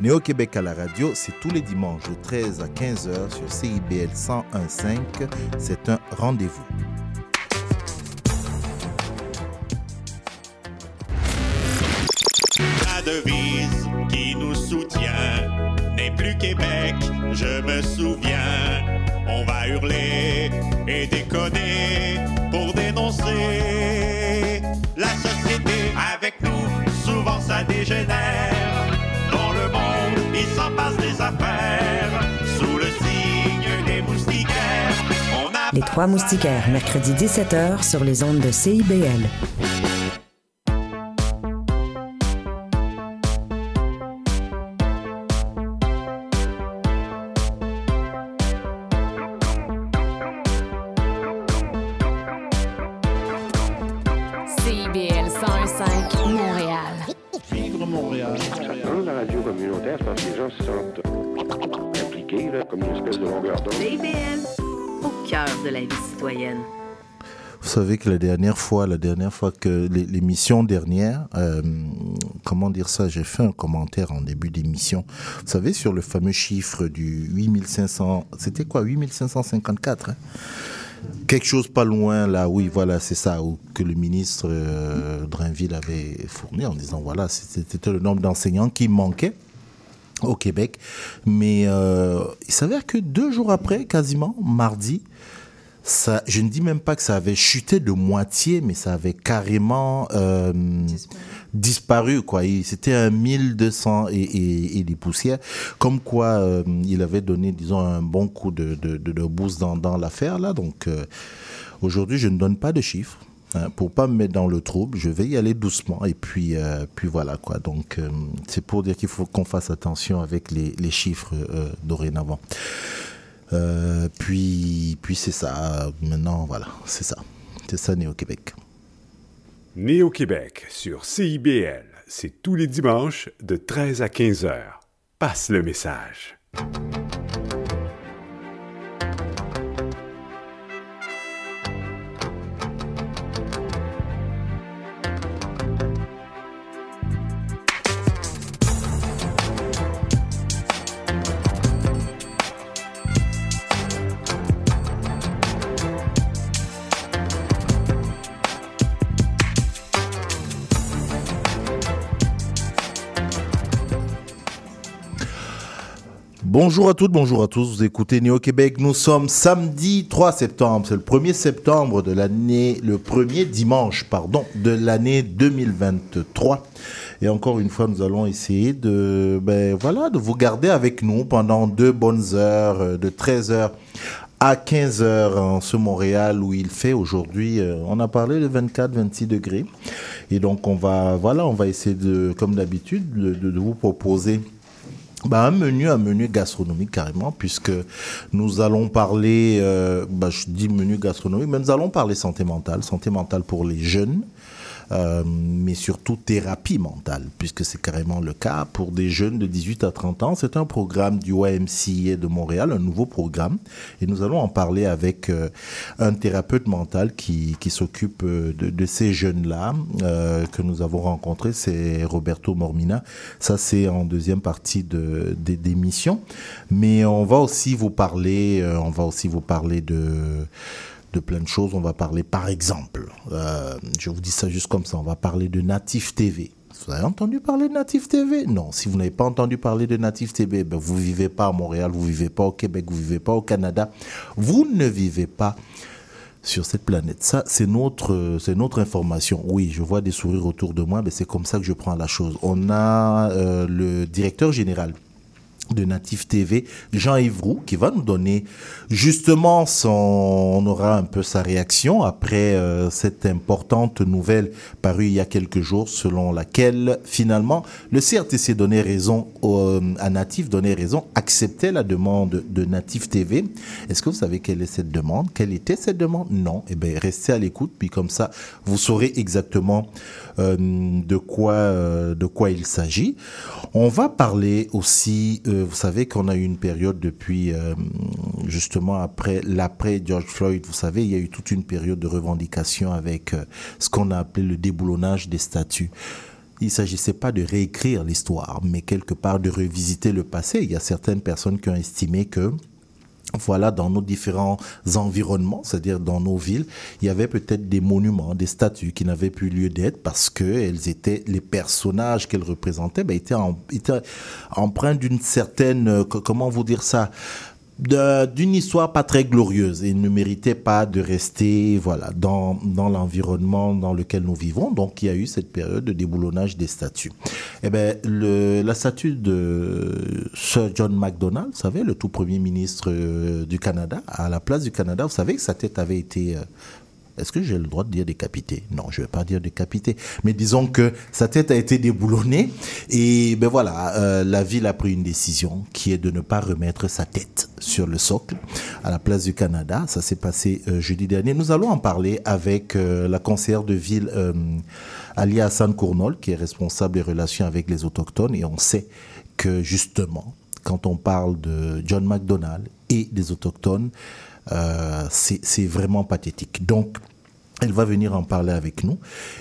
Néo-Québec à la radio, c'est tous les dimanches de 13 à 15h sur CIBL 101.5. C'est un rendez-vous. La devise qui nous soutient n'est plus Québec, je me souviens. On va hurler et déconner Trois Moustiquaires, mercredi 17h sur les ondes de CIBL. CIBL la dernière fois, la dernière fois que l'é- l'émission dernière, euh, comment dire ça, j'ai fait un commentaire en début d'émission. Vous savez sur le fameux chiffre du 8500, c'était quoi 8554 hein? Quelque chose pas loin là, oui, voilà, c'est ça, que le ministre euh, Drainville avait fourni en disant voilà, c'était le nombre d'enseignants qui manquait au Québec. Mais euh, il s'avère que deux jours après, quasiment, mardi, ça, je ne dis même pas que ça avait chuté de moitié, mais ça avait carrément euh, disparu. quoi. Il- C'était un 1200 et, et, et des poussières. Comme quoi, euh, il avait donné, disons, un bon coup de, de, boost dans, dans l'affaire. là. Donc, euh, aujourd'hui, je ne donne pas de chiffres. hein, pour pas me mettre dans le trouble, je vais y aller doucement et puis puis voilà quoi. Donc c'est pour dire qu'il faut qu'on fasse attention avec les, les chiffres dorénavant. Euh, puis, puis c'est ça. Maintenant, voilà, c'est ça. C'est ça, Néo-Québec. Né au Québec sur CIBL, c'est tous les dimanches de 13 à 15 heures. Passe le message. Bonjour à toutes, bonjour à tous. Vous écoutez Néo-Québec. Nous sommes samedi 3 septembre. C'est le 1er septembre de l'année, le premier dimanche, pardon, de l'année 2023. Et encore une fois, nous allons essayer de, ben, voilà, de vous garder avec nous pendant deux bonnes heures, euh, de 13 heures à 15 heures en ce Montréal où il fait aujourd'hui, euh, on a parlé de 24, 26 degrés. Et donc, on va, voilà, on va essayer comme d'habitude, de, de- de vous proposer bah, un menu, un menu gastronomique carrément, puisque nous allons parler, euh, bah, je dis menu gastronomique, mais nous allons parler santé mentale, santé mentale pour les jeunes, euh, mais surtout thérapie mentale, puisque c'est carrément le cas pour des jeunes de 18 à 30 ans. C'est un programme du YMCA de Montréal, un nouveau programme, et nous allons en parler avec euh, un thérapeute mental qui, qui s'occupe euh, de, de ces jeunes-là, euh, que nous avons rencontré, c'est Roberto Mormina. Ça, c'est en deuxième partie de, des d'émission. Mais on va aussi vous parler, on va aussi vous parler de de plein de choses. On va parler, par exemple, euh, je vous dis ça juste comme ça, on va parler de Native TV. Vous avez entendu parler de Native TV Non, si vous n'avez pas entendu parler de Native TV, ben vous vivez pas à Montréal, vous vivez pas au Québec, vous vivez pas au Canada, vous ne vivez pas sur cette planète. Ça, c'est notre, c'est notre information. Oui, je vois des sourires autour de moi, mais c'est comme ça que je prends la chose. On a euh, le directeur général de Native TV, Jean-Yves Roux, qui va nous donner justement son, on aura un peu sa réaction après euh, cette importante nouvelle parue il y a quelques jours selon laquelle finalement le CRTC donnait raison au- à Native, donnait raison, acceptait la demande de Native TV. Est-ce que vous savez quelle est cette demande? Quelle était cette demande? Non. Eh bien, restez à l'écoute, puis comme ça, vous saurez exactement euh, de quoi euh, de quoi il s'agit. On va parler aussi, euh, vous savez qu'on a eu une période depuis justement après l'après George Floyd. Vous savez, il y a eu toute une période de revendication avec ce qu'on a appelé le déboulonnage des statuts. il s'agissait pas de réécrire l'histoire, mais quelque part de revisiter le passé. Il y a certaines personnes qui ont estimé que voilà, dans nos différents environnements, c'est-à-dire dans nos villes, il y avait peut-être des monuments, des statues qui n'avaient plus lieu d'être parce que elles étaient, les personnages qu'elles représentaient, ben, étaient, en, étaient empreints d'une certaine, euh, co- comment vous dire ça, d'une histoire pas très glorieuse et ne méritait pas de rester voilà dans, dans l'environnement dans lequel nous vivons. Donc il y a eu cette période de déboulonnage des statues. Eh le, la statue de Sir John MacDonald, vous savez, le tout premier ministre euh, du Canada, à la place du Canada, vous savez que sa tête avait été euh, est-ce que j'ai le droit de dire décapité? Non, je vais pas dire décapité. Mais disons que sa tête a été déboulonnée et ben voilà, euh, la ville a pris une décision qui est de ne pas remettre sa tête sur le socle à la place du Canada. Ça s'est passé euh, jeudi dernier. Nous allons en parler avec euh, la conseillère de ville Alia Hassan Kournol, qui est responsable des relations avec les autochtones et on sait que justement, quand on parle de John MacDonald et des autochtones, euh, c'est vraiment pathétique. Donc, elle va venir en parler avec nous.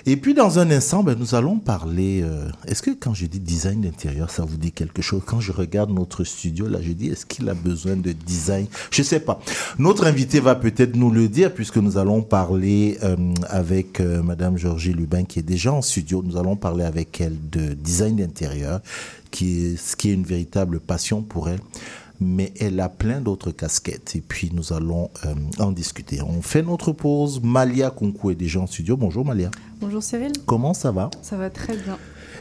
Et puis, dans un instant, ben, nous allons parler. euh, est-ce que quand je dis design d'intérieur, ça vous dit quelque chose? Quand je regarde notre studio, là, je dis est-ce qu'il a besoin de design? Je sais pas. Notre invité va peut-être nous le dire, puisque nous allons parler euh, avec euh, Madame Georgie Lubin, qui est déjà en studio. Nous allons parler avec elle de design d'intérieur, qui est, ce qui est une véritable passion pour elle mais elle a plein d'autres casquettes et puis nous allons euh, en discuter. On fait notre pause. Malia Kunku est déjà en studio. Bonjour Malia. Bonjour Cyril, Comment ça va? Ça va très bien.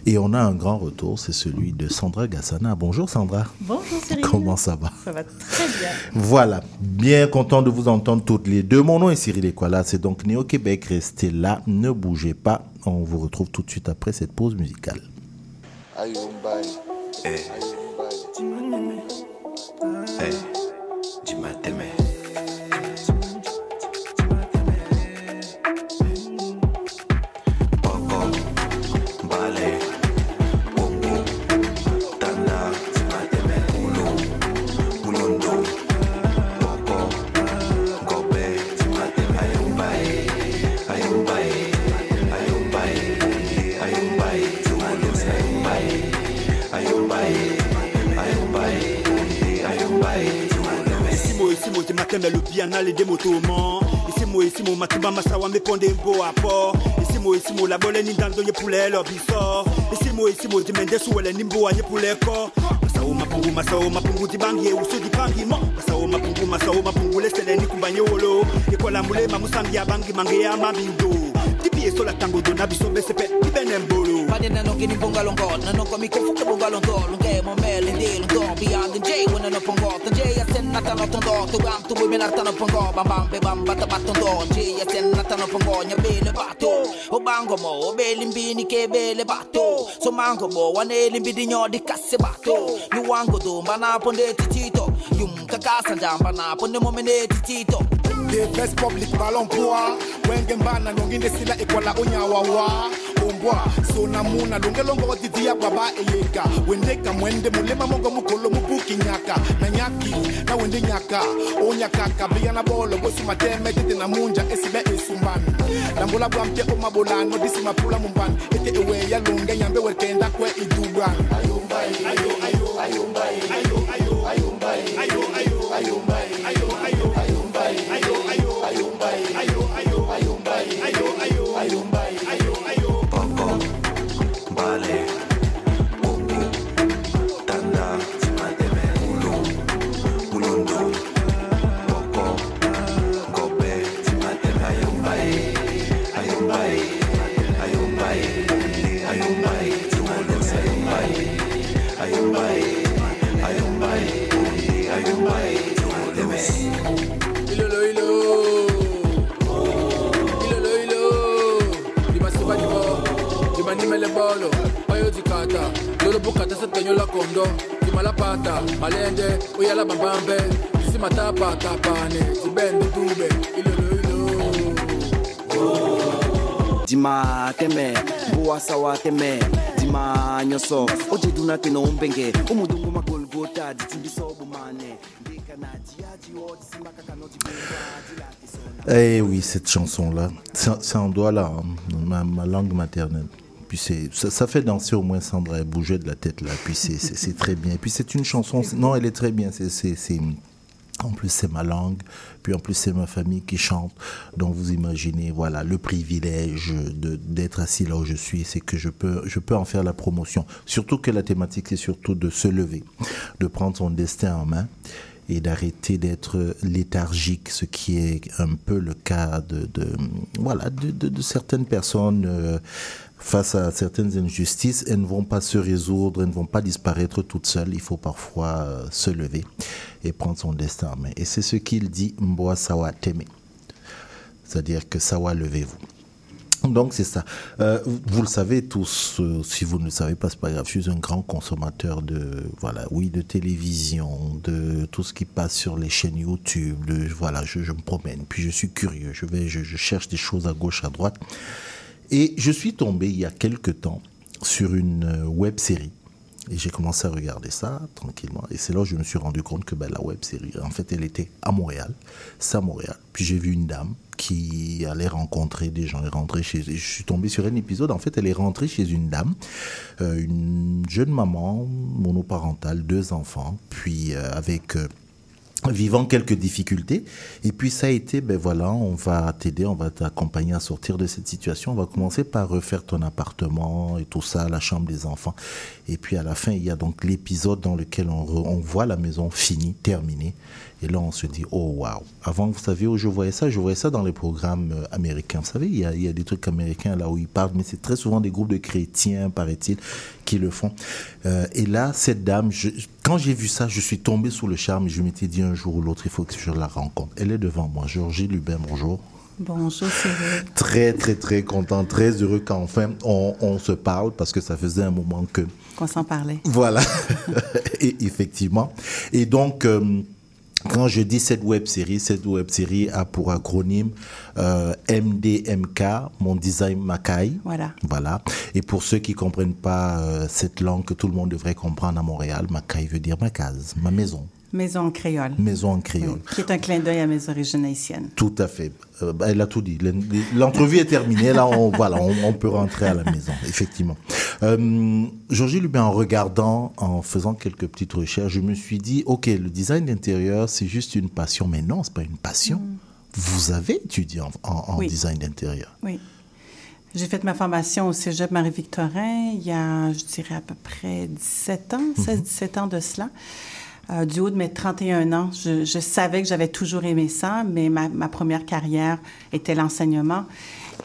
Et on a un grand retour, c'est celui de Sandra Gassana. Bonjour Sandra. Bonjour Cyril. Comment ça va? Ça va très bien. Voilà, bien content de vous entendre toutes les deux. Mon nom est Cyril Equala, c'est donc Néo Québec. Restez là, ne bougez pas. On vous retrouve tout de suite après cette pause musicale du matin napenda lubiana le demotomo isimu isimu matumba masawa meponde mbo apo isimu isimu labole nindando nyepule lo biso isimu isimu dimende suwele nimbo anyepuleko masao mapungu masao mapungu dibangie uso dipangimo masao mapungu masao mapungu lesele nikumbanye wolo yekola mulema musangia bangi mange ya mabindo dipieso la tango dona biso besepe ibene mbolo Pani na no kini bungalong god Na no kami kung fuka bungalong god mo mel hindi lung dog Beyond the J when no pong god The J at sen nata no tong dog Tu bam tu bui min arta no pong god Bam bam pe bam bata bat tong dog J at sen nata no pong Nya bele bato. O bango mo o bele mbini ke bele bato. So mango mo wan elin bidi nyo di kasse bato. Ni wango do mbana ponde titito. Yung kakasan jam bana ponde mo mene titito the best public ballon poa wenge mbana nonginde sila ekwala onyawawa ombwa sona muna longelongo watitia baba eyeka wendeka mwende mulema mongo mukolo mupuki nyaka na nyaki na wende nyaka onyakaka biya na bolo bosi mateme tete na munja esibe esumban lambola bwamte omabolano disi mapula mumban ete ewe ya longe nyambe werkenda kwe iduban ayombai ayo ayo ayombai ayo ayo ayombai ayo ayo ayombai ayo ayo ayombai ayo ayumbai ayumbai ayumbai ayumbai ayumbai ayumbai nyola kondo kimala pata malende uyala babambe simatapatapane zibende dube iloloilo dima teme bowasawa teme. Dima nyoso ojeduna tena umbenge. Umudungu magolgota ditimbiso obumane Eh oui, cette chanson-là, c'est en doigt là, hein, ma, ma langue maternelle. Puis c'est, ça, ça fait danser au moins Sandra, elle bougeait de la tête là. Puis c'est, très bien. Puis c'est une chanson, non, elle est très bien. C'est, en plus, c'est ma langue. Puis en plus, c'est ma famille qui chante. Donc vous imaginez, voilà, le privilège d'être assis là où je suis, c'est que je peux, je peux en faire la promotion. Surtout que la thématique, c'est surtout de se lever, de prendre son destin en main et d'arrêter d'être léthargique, ce qui est un peu le cas de, de voilà de, de- de certaines personnes euh, face à certaines injustices. Elles ne vont pas se résoudre, elles ne vont pas disparaître toutes seules. Il faut parfois euh, se lever et prendre son destin en main. Et c'est ce qu'il dit Mboa Sawa Teme. C'est-à-dire que Sawa, levez-vous. Donc c'est ça. Euh, vous le savez tous, euh, si vous ne le savez pas, c'est pas grave. Je suis un grand consommateur de, voilà, oui, de télévision, de tout ce qui passe sur les chaînes YouTube. De, voilà, je, me promène, puis je suis curieux. Je vais, je cherche des choses à gauche, à droite. Et je suis tombé il y a quelque temps sur une web série. Et j'ai commencé à regarder ça tranquillement. Et c'est là où je me suis rendu compte que ben, la web série, en fait, elle était à Montréal. C'est Montréal. Puis j'ai vu une dame qui allait rencontrer des gens. Elle rentrée chez. Je suis tombé sur un épisode. En fait, elle est rentrée chez une dame, euh, une jeune maman monoparentale, deux enfants, puis euh, avec. euh, vivant quelques difficultés. Et puis ça a été, ben voilà, on va t'aider, on va t'accompagner à sortir de cette situation. On va commencer par refaire ton appartement et tout ça, la chambre des enfants. Et puis à la fin, il y a donc l'épisode dans lequel on, re- on voit la maison finie, terminée. Et là, on se dit, oh waouh. Avant, vous savez où je voyais ça? Je voyais ça dans les programmes euh, américains. Vous savez, il y, a, il y a des trucs américains là où ils parlent, mais c'est très souvent des groupes de chrétiens, paraît-il, qui le font. Euh, et là, cette dame, je- quand j'ai vu ça, je suis tombé sous le charme et je m'étais dit un jour ou l'autre, il faut que je la rencontre. Elle est devant moi. Georgie Lubin, bonjour. Bonjour Cyril. Très, très, très content, très heureux qu'enfin on, on se parle parce que ça faisait un moment que Qu'on s'en parlait. voilà, et effectivement. Et donc, euh, quand je dis cette web série, cette web série a pour acronyme euh, MDMK, mon design Makai. Voilà. Voilà. Et pour ceux qui comprennent pas euh, cette langue que tout le monde devrait comprendre à Montréal, Makai veut dire ma case, ma maison, Maison en créole. maison en créole. Qui est un clin d'œil à mes origines haïtiennes. Tout à fait. Euh, bah, elle a tout dit. L'en- L'entrevue est terminée. Là, on, voilà, on, on peut rentrer à la maison, effectivement. Euh, Georgie Lubin, en regardant, en faisant quelques petites recherches, je me suis dit, OK, le design d'intérieur, c'est juste une passion. Mais non, c'est pas une passion. Vous avez étudié en, en- en Oui. design d'intérieur. Oui. J'ai fait ma formation au Cégep Marie-Victorin il y a, je dirais, à peu près 17 ans, 16-17 ans de cela. Euh, du haut de mes 31 ans, je, je savais que j'avais toujours aimé ça, mais ma, ma première carrière était l'enseignement.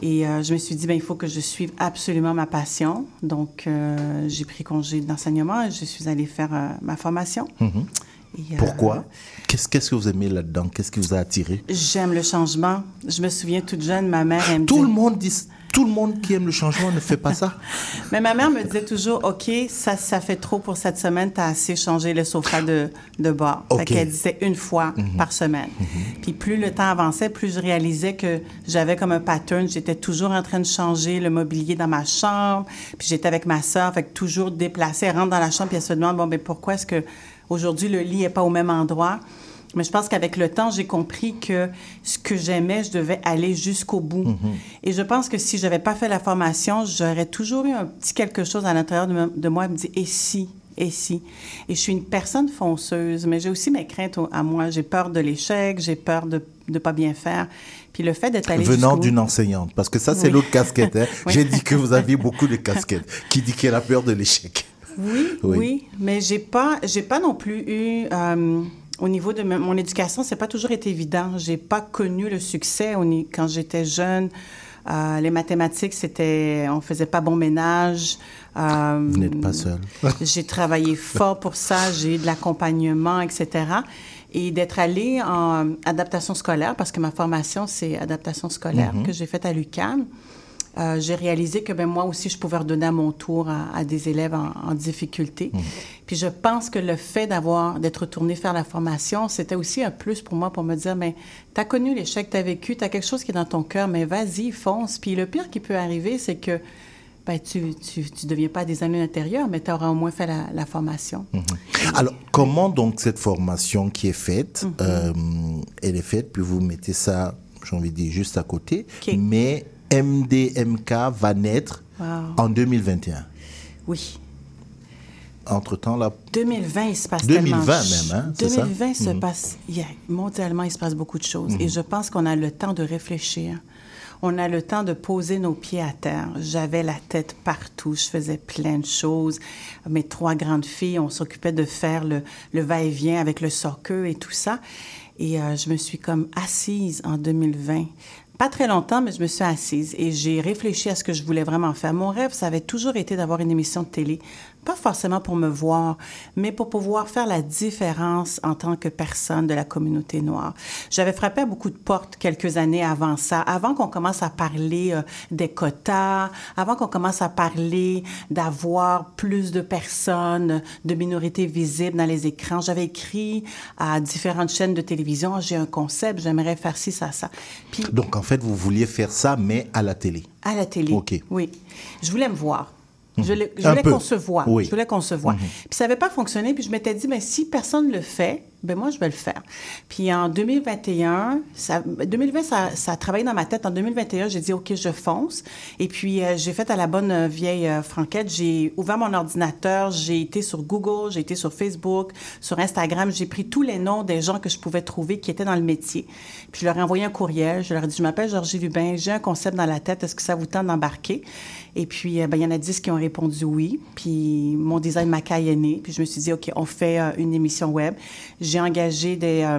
Et euh, je me suis dit, ben, il faut que je suive absolument ma passion. Donc, euh, j'ai pris congé d'enseignement et je suis allée faire euh, ma formation. Et, euh, Pourquoi? Qu'est-ce que vous aimez là-dedans? Qu'est-ce qui vous a attiré? J'aime le changement. Je me souviens toute jeune, ma mère, elle me Tout le monde dit, tout le monde qui aime le changement ne fait pas ça. Mais ma mère me disait toujours, OK, ça, ça fait trop pour cette semaine, t'as assez changé le sofa de, de bord. OK. Fait qu'elle disait une fois par semaine. Puis plus le temps avançait, plus je réalisais que j'avais comme un pattern. J'étais toujours en train de changer le mobilier dans ma chambre. Puis j'étais avec ma sœur, fait que toujours déplacée. Elle rentre dans la chambre, puis elle se demande, bon, ben pourquoi est-ce que aujourd'hui le lit est pas au même endroit? Mais je pense qu'avec le temps, j'ai compris que ce que j'aimais, je devais aller jusqu'au bout. Et je pense que si je n'avais pas fait la formation, j'aurais toujours eu un petit quelque chose à l'intérieur de, moi qui me dit et si, et si? Et je suis une personne fonceuse, mais j'ai aussi mes craintes au- à moi. J'ai peur de l'échec, j'ai peur de ne pas bien faire. Puis le fait d'être allé Venant d'une enseignante, parce que ça, c'est Oui. l'autre casquette. hein. Oui. J'ai dit que vous aviez beaucoup de casquettes. Qui dit qu'elle a peur de l'échec? Oui, Oui. oui, mais j'ai pas, j'ai pas non plus eu. euh, au niveau de mon éducation, c'est pas toujours été évident. J'ai pas connu le succès quand j'étais jeune. Euh, les mathématiques, c'était, on faisait pas bon ménage. Euh, Vous n'êtes pas seul. j'ai travaillé fort pour ça. J'ai eu de l'accompagnement, etc. Et d'être allée en adaptation scolaire, parce que ma formation, c'est adaptation scolaire Mhm. que j'ai faite à l'UQAM. Euh, j'ai réalisé que ben, moi aussi, je pouvais redonner à mon tour à, à des élèves en, en difficulté. Mhm. Puis je pense que le fait d'avoir, d'être retournée faire la formation, c'était aussi un plus pour moi pour me dire, mais tu as connu l'échec, tu as vécu, tu as quelque chose qui est dans ton cœur, mais vas-y, fonce. Puis le pire qui peut arriver, c'est que ben, tu ne tu, tu deviens pas designer intérieur, mais tu auras au moins fait la, la formation. Alors, comment donc cette formation qui est faite, Mhm. euh, elle est faite, puis vous mettez ça, j'ai envie de dire, juste à côté, mais MDMK va naître Wow. En 2021. Oui. Entre-temps, là, 2020, il se passe 2020 tellement... même, hein, c'est ça? 2020 se Mhm. passe... il y a- mondialement, il se passe beaucoup de choses. Mhm. Et je pense qu'on a le temps de réfléchir. On a le temps de poser nos pieds à terre. J'avais la tête partout. Je faisais plein de choses. Mes trois grandes filles, on s'occupait de faire le, le va-et-vient avec le soccer et tout ça. Et euh, je me suis comme assise en 2020. Pas très longtemps, mais je me suis assise et j'ai réfléchi à ce que je voulais vraiment faire. Mon rêve, ça avait toujours été d'avoir une émission de télé. Pas forcément pour me voir, mais pour pouvoir faire la différence en tant que personne de la communauté noire. J'avais frappé à beaucoup de portes quelques années avant ça, avant qu'on commence à parler euh, des quotas, avant qu'on commence à parler d'avoir plus de personnes, de minorités visibles dans les écrans. J'avais écrit à différentes chaînes de télévision, j'ai un concept, j'aimerais faire ci, ça, ça. Puis donc en fait, vous vouliez faire ça, mais à la télé. à la télé. OK. Oui. Je voulais me voir. Je, voulais- je voulais qu'on se. Oui. Je voulais qu'on se. Mhm. Puis ça n'avait pas fonctionné. Puis je m'étais dit, mais si personne ne le fait, ben moi, je vais le faire. Puis en 2021, ça, 2020, ça, ça a travaillé dans ma tête. En 2021, j'ai dit, OK, je fonce. Et puis, euh, j'ai fait à la bonne euh, vieille euh, franquette. J'ai ouvert mon ordinateur, j'ai été sur Google, j'ai été sur Facebook, sur Instagram. J'ai pris tous les noms des gens que je pouvais trouver qui étaient dans le métier. Puis je leur ai envoyé un courriel. Je leur ai dit, je m'appelle Georgie Lubin, j'ai un concept dans la tête. Est-ce que ça vous tente d'embarquer? Et puis, euh, ben, il y en a 10 qui ont répondu oui. Puis, mon design Macaille est né. Puis, je me suis dit, OK, on fait une émission web. Engagé des, euh,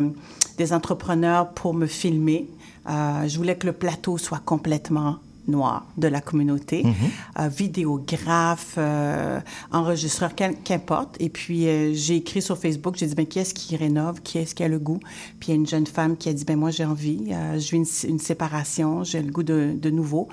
des entrepreneurs pour me filmer. Euh, je voulais que le plateau soit complètement noir de la communauté, Mhm. Euh, vidéographe, enregistreur, qu'im- qu'importe. Et puis, j'ai écrit sur Facebook, j'ai dit, ben, qui est-ce qui rénove, qui est-ce qui a le goût? Puis, il y a une jeune femme qui a dit, ben, moi, j'ai envie, vis une, une séparation, j'ai le goût de, de nouveau.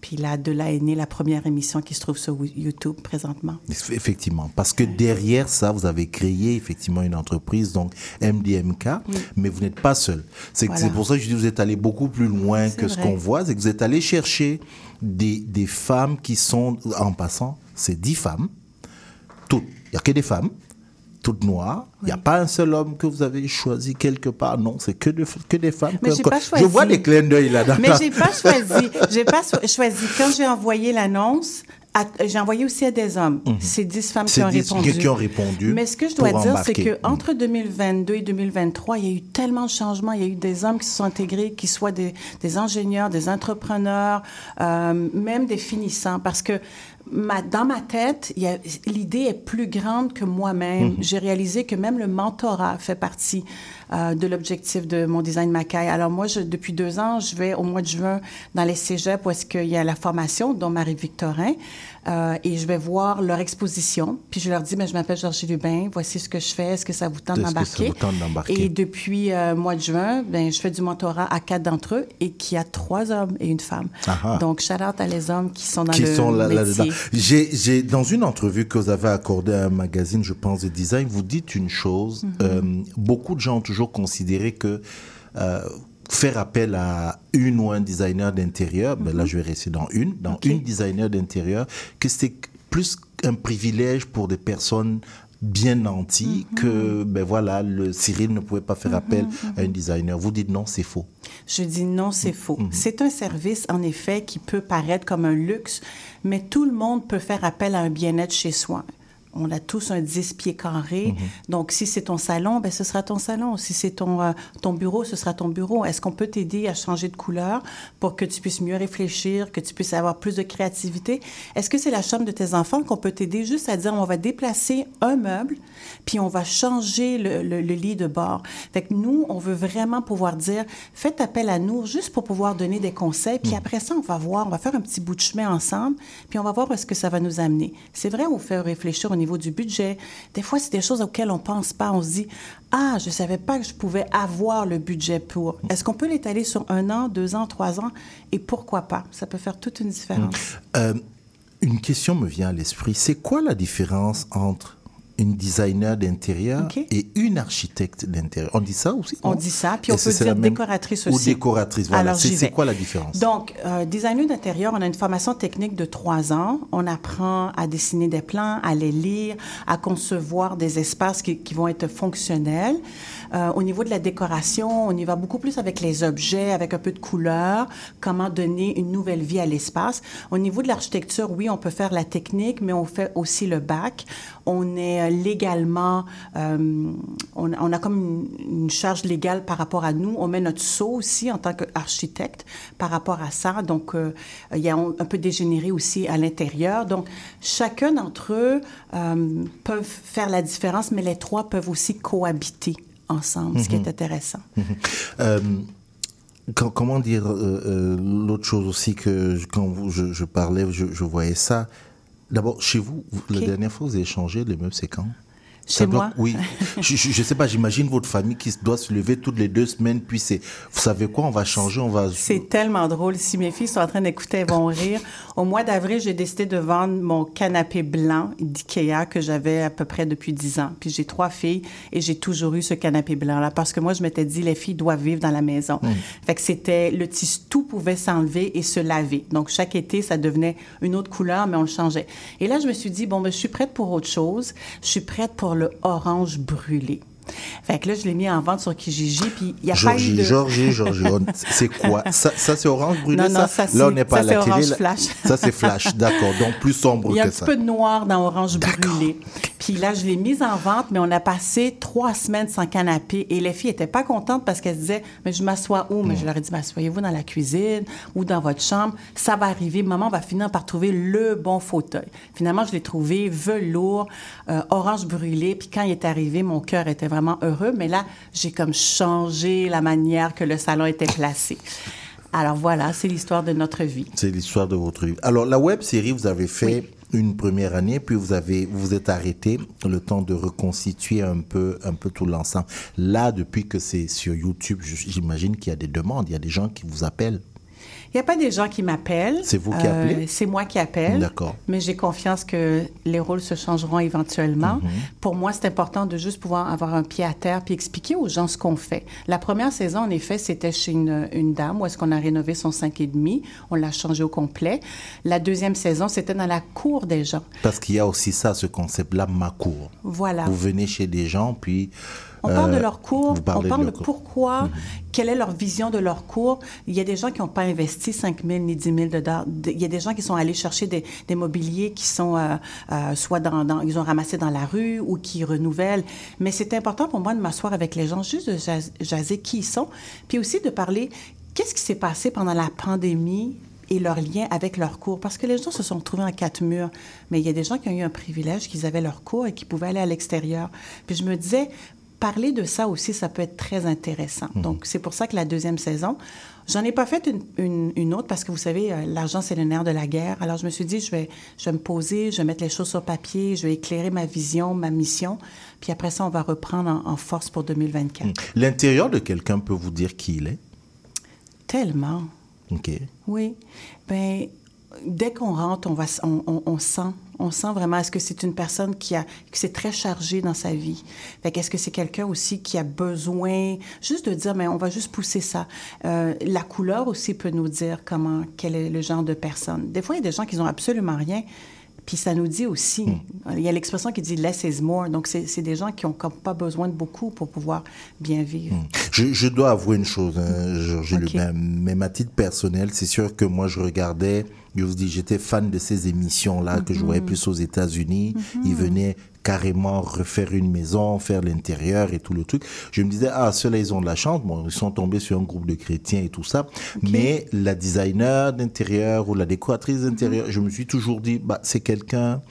Puis là, de là est née la première émission qui se trouve sur YouTube présentement. Effectivement, parce que derrière ça, vous avez créé effectivement une entreprise, donc MDMK, Oui. mais vous n'êtes pas seul. C'est Voilà. pour ça que je dis que vous êtes allé beaucoup plus loin que ce qu'on voit, c'est que vous êtes allé chercher des, des femmes qui sont, en passant, c'est dix femmes, toutes, il n'y a que des femmes, toutes noires, il n'y a pas un seul homme que vous avez choisi quelque part, non, c'est que, de- que des femmes. Mais j'ai pas Je choisi. vois des clins d'œil là-dedans. Mais j'ai pas choisi. J'ai pas so- choisi. Quand j'ai envoyé l'annonce, j'ai envoyé aussi à des hommes. Mhm. C'est 10 femmes qui ont 10 répondu. qui ont répondu Mais ce que je dois dire, c'est embarquer. que Mhm. entre 2022 et 2023, il y a eu tellement de changements. Il y a eu des hommes qui se sont intégrés, qui soient des, des ingénieurs, des entrepreneurs, euh, même des finissants. Parce que ma- dans ma tête, l'idée est plus grande que moi-même. Mhm. J'ai réalisé que même le mentorat fait partie euh, de l'objectif de mon design Macaille. Alors moi, je, depuis deux ans, je vais au mois de juin dans les cégeps où est-ce qu'il y a la formation, dont Marie-Victorin, euh, et je vais voir leur exposition. Puis je leur dis, mais je m'appelle Georges Lubin, voici ce que je fais, est-ce que ça vous tente d'embarquer? Et depuis euh, mois de juin, ben, je fais du mentorat à quatre d'entre eux et qui a trois hommes et une femme. Ah ah. Donc, shout out à les hommes qui sont dans qui le sont là, métier. J'ai, j'ai, dans une entrevue que vous avez accordée à un magazine, je pense, de design, vous dites une chose. Mhm. euh, beaucoup de gens ont toujours considéré que euh, faire appel à une ou un designer d'intérieur, ben là je vais rester dans une, dans une designer d'intérieur, que c'était plus un privilège pour des personnes bien nanties que ben voilà le Cyril ne pouvait pas faire appel à un designer. Vous dites non, c'est faux. Je dis non, c'est faux. C'est un service, en effet, qui peut paraître comme un luxe, mais tout le monde peut faire appel à un bien-être chez soi. On a tous un 10 pieds carrés. Donc, si c'est ton salon, ben, ce sera ton salon. Si c'est ton, euh, ton bureau, ce sera ton bureau. Est-ce qu'on peut t'aider à changer de couleur pour que tu puisses mieux réfléchir, que tu puisses avoir plus de créativité? Est-ce que c'est la chambre de tes enfants qu'on peut t'aider juste à dire on va déplacer un meuble, puis on va changer le, le- le lit de bord? Fait que nous, on veut vraiment pouvoir dire faites appel à nous juste pour pouvoir donner des conseils. Puis après ça, on va voir, on va faire un petit bout de chemin ensemble, puis on va voir où est-ce que ça va nous amener. C'est vrai, on fait réfléchir au niveau du budget. Des fois, c'est des choses auxquelles on pense pas. On se dit ah, je savais pas que je pouvais avoir le budget pour. Est-ce qu'on peut l'étaler sur un an, deux ans, trois ans? Et pourquoi pas? Ça peut faire toute une différence. Euh, une question me vient à l'esprit. C'est quoi la différence entre une designer d'intérieur et une architecte d'intérieur On dit ça aussi On dit ça, puis on peut dire décoratrice Ou aussi. décoratrice, voilà. C'est quoi la différence? Donc, euh, designer d'intérieur, on a une formation technique de trois ans. On apprend à dessiner des plans, à les lire, à concevoir des espaces qui, qui vont être fonctionnels. Euh, au niveau de la décoration, on y va beaucoup plus avec les objets, avec un peu de couleur, comment donner une nouvelle vie à l'espace. Au niveau de l'architecture, oui, on peut faire la technique, mais on fait aussi le bac. On est euh, légalement, euh, on, on a comme une, une charge légale par rapport à nous. On met notre sceau aussi en tant qu'architecte par rapport à ça. Donc, euh, il y a un, peu dégénéré aussi à l'intérieur. Donc, chacun d'entre eux euh, peuvent faire la différence, mais les trois peuvent aussi cohabiter ensemble, ce qui Mhm. est intéressant. Euh, quand- comment dire euh, euh, l'autre chose aussi que quand vous- je, je parlais, je, je voyais ça. D'abord, chez vous, la dernière fois que vous avez changé les meubles, c'est quand? Chez Ça doit- moi? Oui. je, je sais pas, j'imagine votre famille qui doit se lever toutes les deux semaines, puis c'est, vous savez quoi, on va changer, on va... C'est tellement drôle. Si mes filles sont en train d'écouter, elles vont rire. Au mois d'avril, j'ai décidé de vendre mon canapé blanc d'IKEA que j'avais à peu près depuis 10 ans. Puis j'ai trois filles et j'ai toujours eu ce canapé blanc-là parce que moi, je m'étais dit, les filles doivent vivre dans la maison. Fait que c'était, le tissu, tout pouvait s'enlever et se laver. Donc chaque été, ça devenait une autre couleur, mais on le changeait. Et là, je me suis dit, bon, ben, je suis prête pour autre chose. Je suis prête pour orange brûlé. Fait que là, je l'ai mis en vente sur Kijiji, puis il y a pas eu Georgie, de... Georgie, Georgie, c'est quoi? Ça, ça c'est orange brûlé, Non, non, ça, ça, c'est- Là, on n'est pas ça, à la c'est télé. orange là. flash. Ça, c'est flash, d'accord. Donc, plus sombre Il y a un que petit ça. peu de noir dans Orange brûlé. Puis là, je l'ai mise en vente, mais on a passé trois semaines sans canapé. Et les filles étaient pas contentes parce qu'elles se disaient, mais je m'assois où? Mais je leur ai dit, m'assoyez-vous dans la cuisine ou dans votre chambre. Ça va arriver. Maman va finir par trouver le bon fauteuil. Finalement, je l'ai trouvé velours, euh, orange brûlé. Puis quand il est arrivé, mon cœur était vraiment heureux. Mais là, j'ai comme changé la manière que le salon était placé. Alors voilà, c'est l'histoire de notre vie. C'est l'histoire de votre vie. Alors, la web série, vous avez fait une première année, puis vous avez vous êtes arrêté le temps de reconstituer un peu, un peu tout l'ensemble. Là, depuis que c'est sur YouTube, j'imagine qu'il y a des demandes, il y a des gens qui vous appellent. Il n'y a pas des gens qui m'appellent. C'est vous qui Euh, appelez? C'est moi qui appelle. D'accord. Mais j'ai confiance que les rôles se changeront éventuellement. Mhm. Pour moi, c'est important de juste pouvoir avoir un pied à terre puis expliquer aux gens ce qu'on fait. La première saison, en effet, c'était chez une, une dame où est-ce qu'on a rénové son 5,5. On l'a changé au complet. La deuxième saison, c'était dans la cour des gens. Parce qu'il y a aussi ça, ce concept-là, ma cour. Voilà. Vous venez chez des gens, puis... On parle de euh, leur cours, on parle de, cours. pourquoi, quelle est leur vision de leur cours. Il y a des gens qui n'ont pas investi 5 000 ni 10 000 dollars. Il y a des gens qui sont allés chercher des, des mobiliers qui sont euh, euh, soit dans, dans- ils ont ramassé dans la rue ou qui renouvellent. Mais c'est important pour moi de m'asseoir avec les gens, juste de jas- jaser qui ils sont, puis aussi de parler qu'est-ce qui s'est passé pendant la pandémie et leur lien avec leur cours. Parce que les gens se sont trouvés en quatre murs. Mais il y a des gens qui ont eu un privilège, qu'ils avaient leur cours et qui pouvaient aller à l'extérieur. Puis je me disais, parler de ça aussi, ça peut être très intéressant. Donc, c'est pour ça que la deuxième saison, j'en ai pas fait une, une- une autre parce que vous savez, euh, l'argent, c'est le nerf de la guerre. Alors, je me suis dit, je vais, je vais me poser, je vais mettre les choses sur papier, je vais éclairer ma vision, ma mission. Puis après ça, on va reprendre en, en force pour 2024. L'intérieur de quelqu'un peut vous dire qui il est? Tellement. OK. Oui. Ben, dès qu'on rentre, on, va, on, on- on sent. On sent vraiment, est-ce que c'est une personne qui a, qui s'est très chargée dans sa vie? Fait qu'est-ce que c'est quelqu'un aussi qui a besoin juste de dire, mais on va juste pousser ça. Euh, la couleur aussi peut nous dire comment, quel est le genre de personne. Des fois, il y a des gens qui n'ont absolument rien. Puis ça nous dit aussi, il y a l'expression qui dit less is more. Donc, c'est des gens qui n'ont comme pas besoin de beaucoup pour pouvoir bien vivre. Je, je dois avouer une chose, hein, Georges Ok. Lubin, mais ma titre personnelle, c'est sûr que moi je regardais, je vous dis, j'étais fan de ces émissions-là que je voyais plus aux États-Unis. Ils venaient carrément refaire une maison, faire l'intérieur et tout le truc. Je me disais, ah, ceux-là, ils ont de la chance. Bon, ils sont tombés sur un groupe de chrétiens et tout ça. Mais la designer d'intérieur ou la décoratrice d'intérieur, je me suis toujours dit, bah, c'est quelqu'un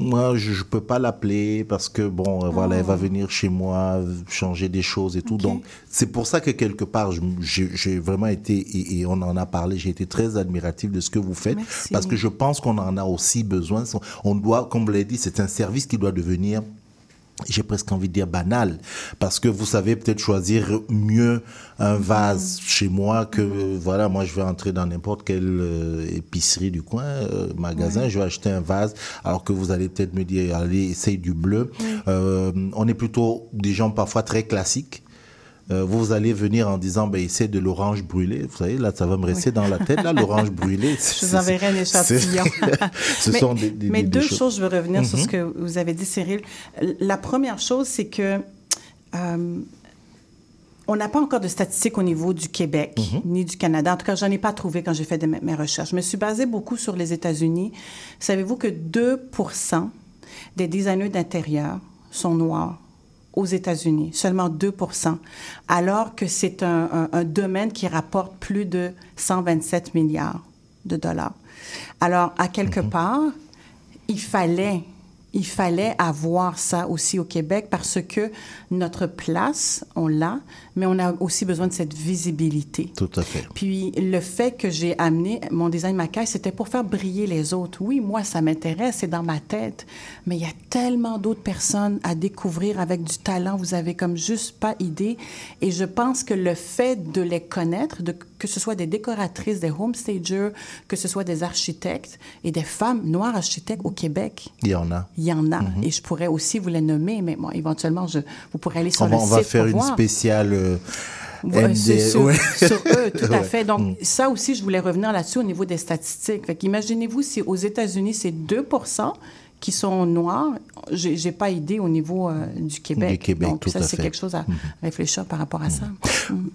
moi, je, je peux pas l'appeler parce que bon, euh, voilà, elle va venir chez moi euh, changer des choses et tout. Donc, c'est pour ça que quelque part, j'ai j'ai vraiment été et, et on en a parlé. J'ai été très admiratif de ce que vous faites Merci. parce que je pense qu'on en a aussi besoin. On doit, comme vous l'avez dit, c'est un service qui doit devenir j'ai presque envie de dire banal, parce que vous savez peut-être choisir mieux un vase chez moi que, euh, voilà, moi je vais entrer dans n'importe quelle euh, épicerie du coin, euh, magasin, je vais acheter un vase, alors que vous allez peut-être me dire, allez, essaye du bleu. Euh, on est plutôt des gens parfois très classiques. Euh, vous allez venir en disant, ben, essaie de l'orange brûlé. Vous savez, là, ça va me rester dans la tête, là, l'orange brûlé. Je vous enverrai un échantillon. Ce mais, sont des, des- mais deux des choses, je veux revenir sur Mhm. ce que vous avez dit, Cyril. La première chose, c'est que euh, on n'a pas encore de statistiques au niveau du Québec ni du Canada. En tout cas, j'en ai pas trouvé quand j'ai fait de mes mes recherches. Je me suis basée beaucoup sur les États-Unis. Savez-vous que 2% des designers d'intérieur sont noirs? Aux États-Unis, seulement 2 alors que c'est un, un- un domaine qui rapporte plus de 127 milliards de dollars. Alors, à quelque part, il fallait, il fallait avoir ça aussi au Québec parce que notre place, on l'a, mais on a aussi besoin de cette visibilité. Tout à fait. Puis le fait que j'ai amené mon design Macaille, c'était pour faire briller les autres. Oui, moi, ça m'intéresse, c'est dans ma tête, mais il y a tellement d'autres personnes à découvrir avec du talent, vous avez comme juste pas idée. Et je pense que le fait de les connaître, de, que ce soit des décoratrices, des homestagers, que ce soit des architectes et des femmes noires architectes au Québec, Il y en a. il y en a. Et je pourrais aussi vous les nommer, mais bon, éventuellement, je, vous pourrez aller sur On va, le on site va faire pour une voir. spéciale euh, Ouais, sur, ouais. sur eux, tout à Ouais. fait. Donc, Mm. ça aussi, je voulais revenir là-dessus au niveau des statistiques. Fait qu'imaginez-vous si aux États-Unis, c'est 2 qui sont noirs. J'ai j'ai pas idée au niveau euh, du Québec. Du Québec, Donc, tout ça, à c'est fait. Quelque chose à réfléchir par rapport à ça.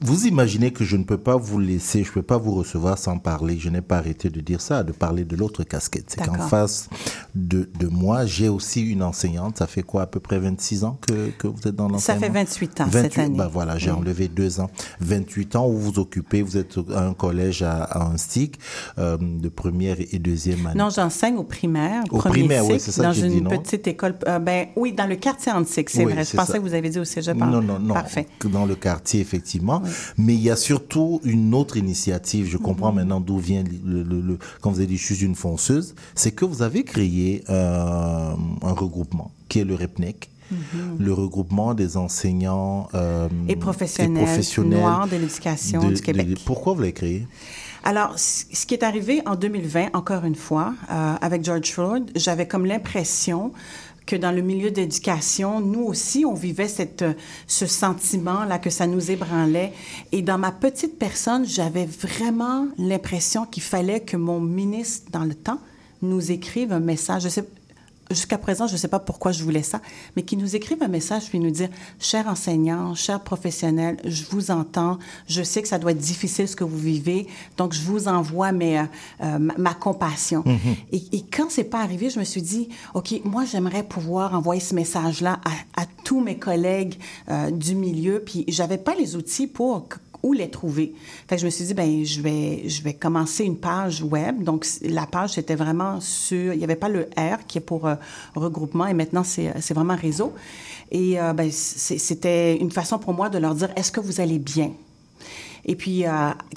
Vous imaginez que je ne peux pas vous laisser, je ne peux pas vous recevoir sans parler. Je n'ai pas arrêté de dire ça, de parler de l'autre casquette. C'est qu'en face de, de moi, j'ai aussi une enseignante. Ça fait quoi, à peu près 26 ans que, que vous êtes dans Ça l'enseignement fait 28 ans cette année. Bah voilà, j'ai enlevé deux ans. 28 ans où vous vous occupez, vous êtes à un collège à, à un stick euh, de première et deuxième année. Non, j'enseigne au primaire, Au primaire, oui, c'est ça dans que j'ai une dit, non? petite école. euh, ben oui, dans le quartier antique, c'est Oui, vrai. Je pensais ça. que vous avez dit au cégep. Non, non, non. Parfait. Dans le quartier, effectivement. Mais il y a surtout une autre initiative. Je comprends Mhm. maintenant d'où vient le, le- le- quand vous avez dit je suis une fonceuse. C'est que vous avez créé euh, un regroupement qui est le REPNEC. Le regroupement des enseignants euh, Mhm. Et professionnels noirs de l'éducation du Québec. pourquoi vous l'avez créé? Alors, ce qui est arrivé en 2020, encore une fois, euh, avec George Floyd, j'avais comme l'impression que dans le milieu d'éducation, nous aussi, on vivait cette, euh, ce sentiment-là que ça nous ébranlait. Et dans ma petite personne, j'avais vraiment l'impression qu'il fallait que mon ministre, dans le temps, nous écrive un message. Jusqu'à présent, je ne sais pas pourquoi je voulais ça, mais qu'ils nous écrivent un message puis nous dire Chers enseignants, chers professionnels, je vous entends. Je sais que ça doit être difficile ce que vous vivez, donc je vous envoie mes, euh, euh, ma, ma compassion. et, et quand c'est pas arrivé, je me suis dit Ok, moi, j'aimerais pouvoir envoyer ce message-là à, à tous mes collègues euh, du milieu, puis j'avais pas les outils pour où les trouver. Fait je me suis dit, ben je vais, je vais commencer une page web. Donc, la page, c'était vraiment sur... Il n'y avait pas le R qui est pour euh, regroupement et maintenant, c'est euh, vraiment réseau. Et euh, ben, c'était une façon pour moi de leur dire, est-ce que vous allez bien? Et puis,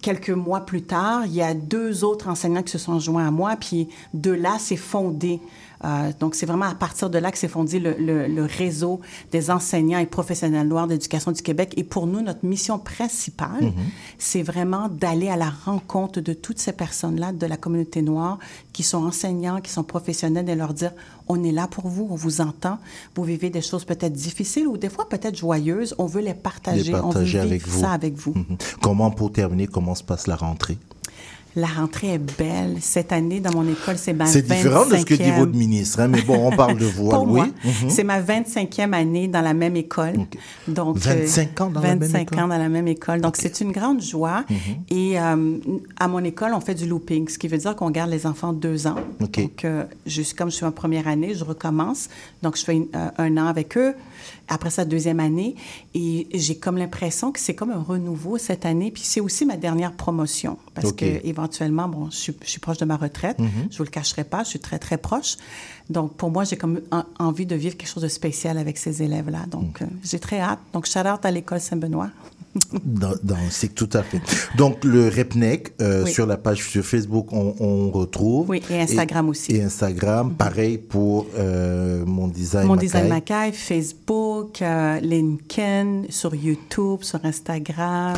quelques mois plus tard, il y a deux autres enseignants qui se sont joints à moi, puis de là, c'est fondé. Euh, donc, c'est vraiment à partir de là que s'est fondé le, le- le réseau des enseignants et professionnels noirs d'éducation du Québec. Et pour nous, notre mission principale, c'est vraiment d'aller à la rencontre de toutes ces personnes-là de la communauté noire qui sont enseignants, qui sont professionnels, et leur dire, on est là pour vous, on vous entend, vous vivez des choses peut-être difficiles ou des fois peut-être joyeuses, on veut les partager, Les on veut partager vivre avec vous. ça avec vous. Mhm. Comment, pour terminer, comment se passe la rentrée? La rentrée est belle. Cette année, dans mon école, c'est ma C'est différent de ce que dit 25e. votre ministre, hein, mais bon, on parle de vous. Pour oui. Mhm. c'est ma 25e année dans la même école. Donc, euh, 25 ans dans la même 25 école? ans dans la même école. Donc, c'est une grande joie. Mhm. Et euh, à mon école, on fait du looping, ce qui veut dire qu'on garde les enfants deux ans. Donc, euh, juste comme je suis en première année, je recommence. Donc, je fais une- euh, un an avec eux. Après ça, deuxième année. Et j'ai comme l'impression que c'est comme un renouveau cette année. Puis c'est aussi ma dernière promotion. Parce OK. que éventuellement, bon, je suis, je suis proche de ma retraite. Mhm. Je vous le cacherai pas. Je suis très, très proche. Donc, pour moi, j'ai comme en- envie de vivre quelque chose de spécial avec ces élèves-là. Mm. Donc, euh, j'ai très hâte. Donc, shout out à l'école Saint-Benoît. Dans, dans- c'est tout à fait. Donc, le REPNEC, euh, Oui. sur la page sur Facebook, on, on retrouve. Oui, et Instagram aussi. Et Instagram, pareil pour euh, mon design. Mon design Macaille, Facebook, euh, LinkedIn, sur YouTube, sur Instagram.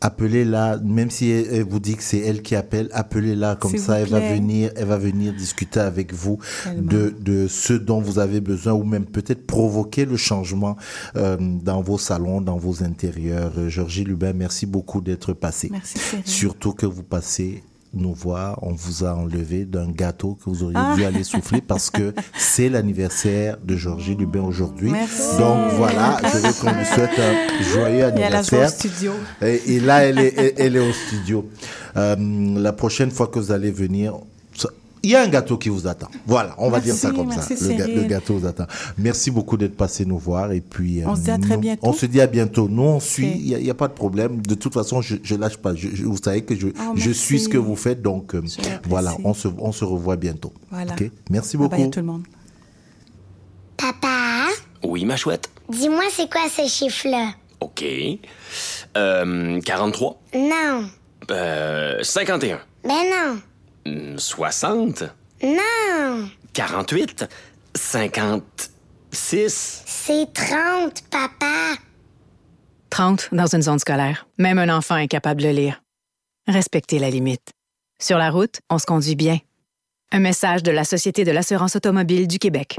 Appelez-la, même si elle, vous dit que c'est elle qui appelle, appelez-la comme ça, elle va venir, elle va venir discuter avec vous de, de ce dont vous avez besoin ou même peut-être provoquer le changement euh, dans vos salons, dans vos intérieurs. Euh, Georgie Lubin, merci beaucoup d'être passé. Merci. Surtout que vous passez nous voir, on vous a enlevé d'un gâteau que vous auriez Ah. dû aller souffler parce que c'est l'anniversaire de Georgie Lubin aujourd'hui. Donc voilà, je veux qu'on lui souhaite un joyeux Et anniversaire. studio. Et, et là, elle est, elle, elle est au studio. Euh, la prochaine fois que vous allez venir, il y a un gâteau qui vous attend. Voilà, on va dire ça comme merci, ça. Le, gâteau vous attend. Merci beaucoup d'être passé nous voir. Et puis, euh, On se dit à très nous- bientôt. On se dit à bientôt. Nous, on suit. Il n'y a, il y a pas de problème. De toute façon, je ne lâche pas. Je- je- vous savez que je, Oh, je merci. suis ce que vous faites. Donc, euh, voilà, on se, on se revoit bientôt. Voilà. Ok? Merci Bye beaucoup. bye à tout le monde. Papa, Oui, ma chouette. dis-moi c'est quoi ce chiffre-là? OK. Euh, 43. Non. Euh, 51. Ben non. Hmm, 60. Non. 48. 56. C'est 30, papa. 30 dans une zone scolaire. Même un enfant est capable de lire. Respectez la limite. Sur la route, on se conduit bien. Un message de la Société de l'assurance automobile du Québec.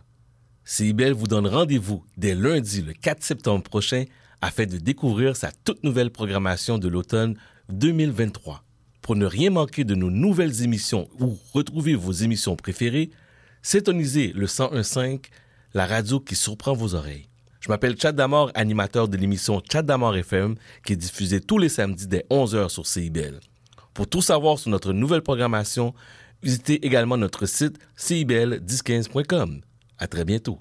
CIBL vous donne rendez-vous dès lundi le 4 septembre prochain afin de découvrir sa toute nouvelle programmation de l'automne 2023. Pour ne rien manquer de nos nouvelles émissions ou retrouver vos émissions préférées, syntonisez le 1015, la radio qui surprend vos oreilles. Je m'appelle Chad Damor, animateur de l'émission Chad Damor FM qui est diffusée tous les samedis dès 11h sur CIBL. Pour tout savoir sur notre nouvelle programmation, visitez également notre site cibl1015.com. À très bientôt.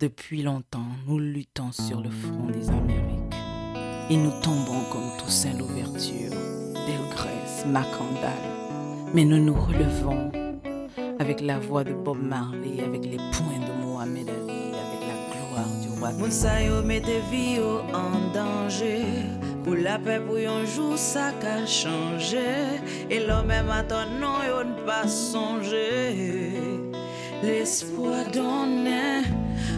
Depuis longtemps, nous luttons sur le front des Amériques. Et nous tombons comme Toussaint l'ouverture, Delgrès, Macandal. Mais nous nous relevons avec la voix de Bob Marley, avec les poings de Mohamed Ali, avec la gloire du roi. Moun sa yo mette vi yo en danger Pour la paix pour yon jour ça ka chanje Et l'homme non yo ne pas songer l'espoir donné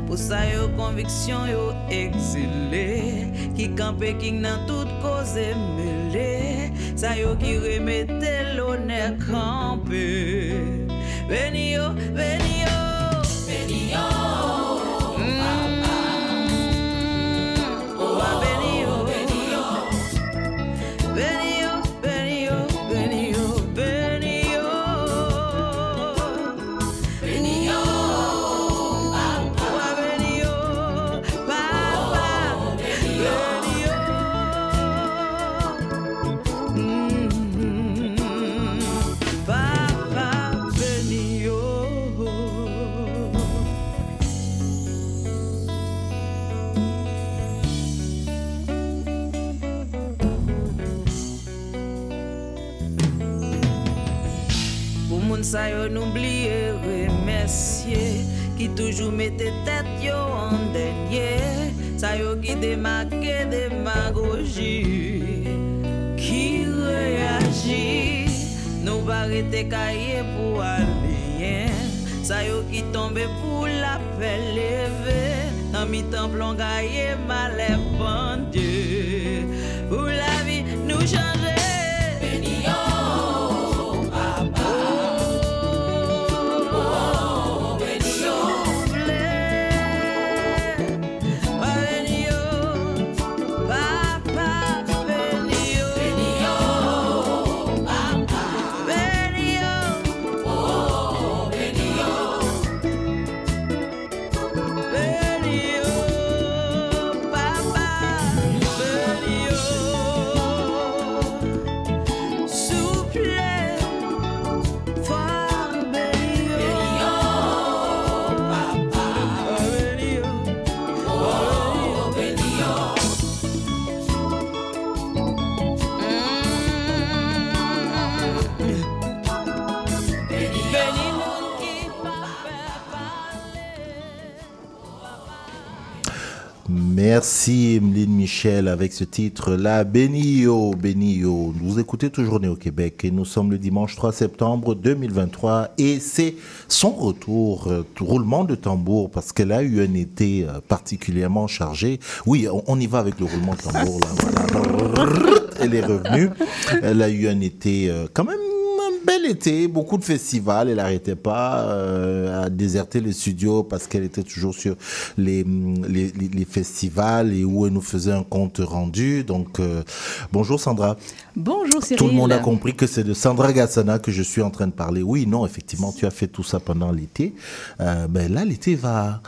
Pour ça yo conviction yo exilé. Qui campé qui nan toute cause mêlé. Ça yo qui remettait l'honneur campé. Veni yo, veni. sa yo n'oubliye remersye Ki toujou mette tet yo an denye Sa yo ki demake demagoji Ki reyaji Nou barete kaye pou albeyen Sa yo ki tombe pou la pe leve Nan mi tan plongaye male pandye bon Merci Emeline Michel avec ce titre là, Benio, Benio. Vous écoutez toujours Néo Québec et nous sommes le dimanche 3 septembre 2023 et c'est son retour, euh, tout roulement de tambour parce qu'elle a eu un été euh, particulièrement chargé. Oui, on, y va avec le roulement de tambour là. Voilà. Elle est revenue. Elle a eu un été euh, quand même bel été, beaucoup de festivals. Elle n'arrêtait pas euh, à déserter les studios parce qu'elle était toujours sur les, les, festivals et où elle nous faisait un compte rendu. Donc, euh, bonjour Sandra. Bonjour Cyril. Tout le monde a compris que c'est de Sandra Gassana que je suis en train de parler. Oui, non, effectivement, tu as fait tout ça pendant l'été. Euh, ben là, l'été va.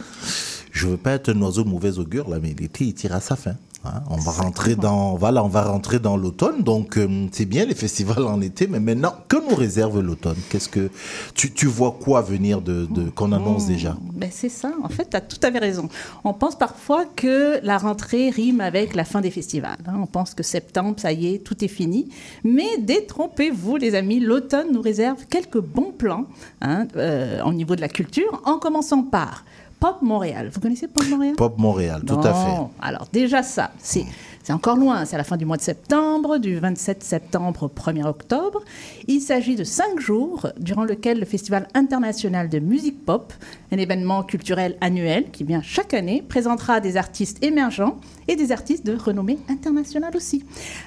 Je veux pas être un oiseau de mauvais augure là, mais l'été il tire à sa fin. Hein. on va rentrer dans, voilà, on va rentrer dans l'automne. Donc euh, c'est bien les festivals en été, mais maintenant que nous réserve l'automne? Qu'est-ce que tu, tu vois quoi venir de, de qu'on annonce déjà? Ben, c'est ça, en fait, tu as tout à fait raison. On pense parfois que la rentrée rime avec la fin des festivals. hein. On pense que septembre, ça y est, tout est fini. Mais détrompez-vous, les amis, l'automne nous réserve quelques bons plans hein, euh, au niveau de la culture, en commençant par Pop Montréal. Vous connaissez Pop Montréal? Pop Montréal, tout à fait. Alors déjà ça, c'est encore loin, c'est à la fin du mois de septembre, du 27 septembre au 1er octobre. Il s'agit de cinq jours durant lequel le Festival international de musique pop, un événement culturel annuel qui vient chaque année, présentera des artistes émergents et des artistes de renommée internationale aussi.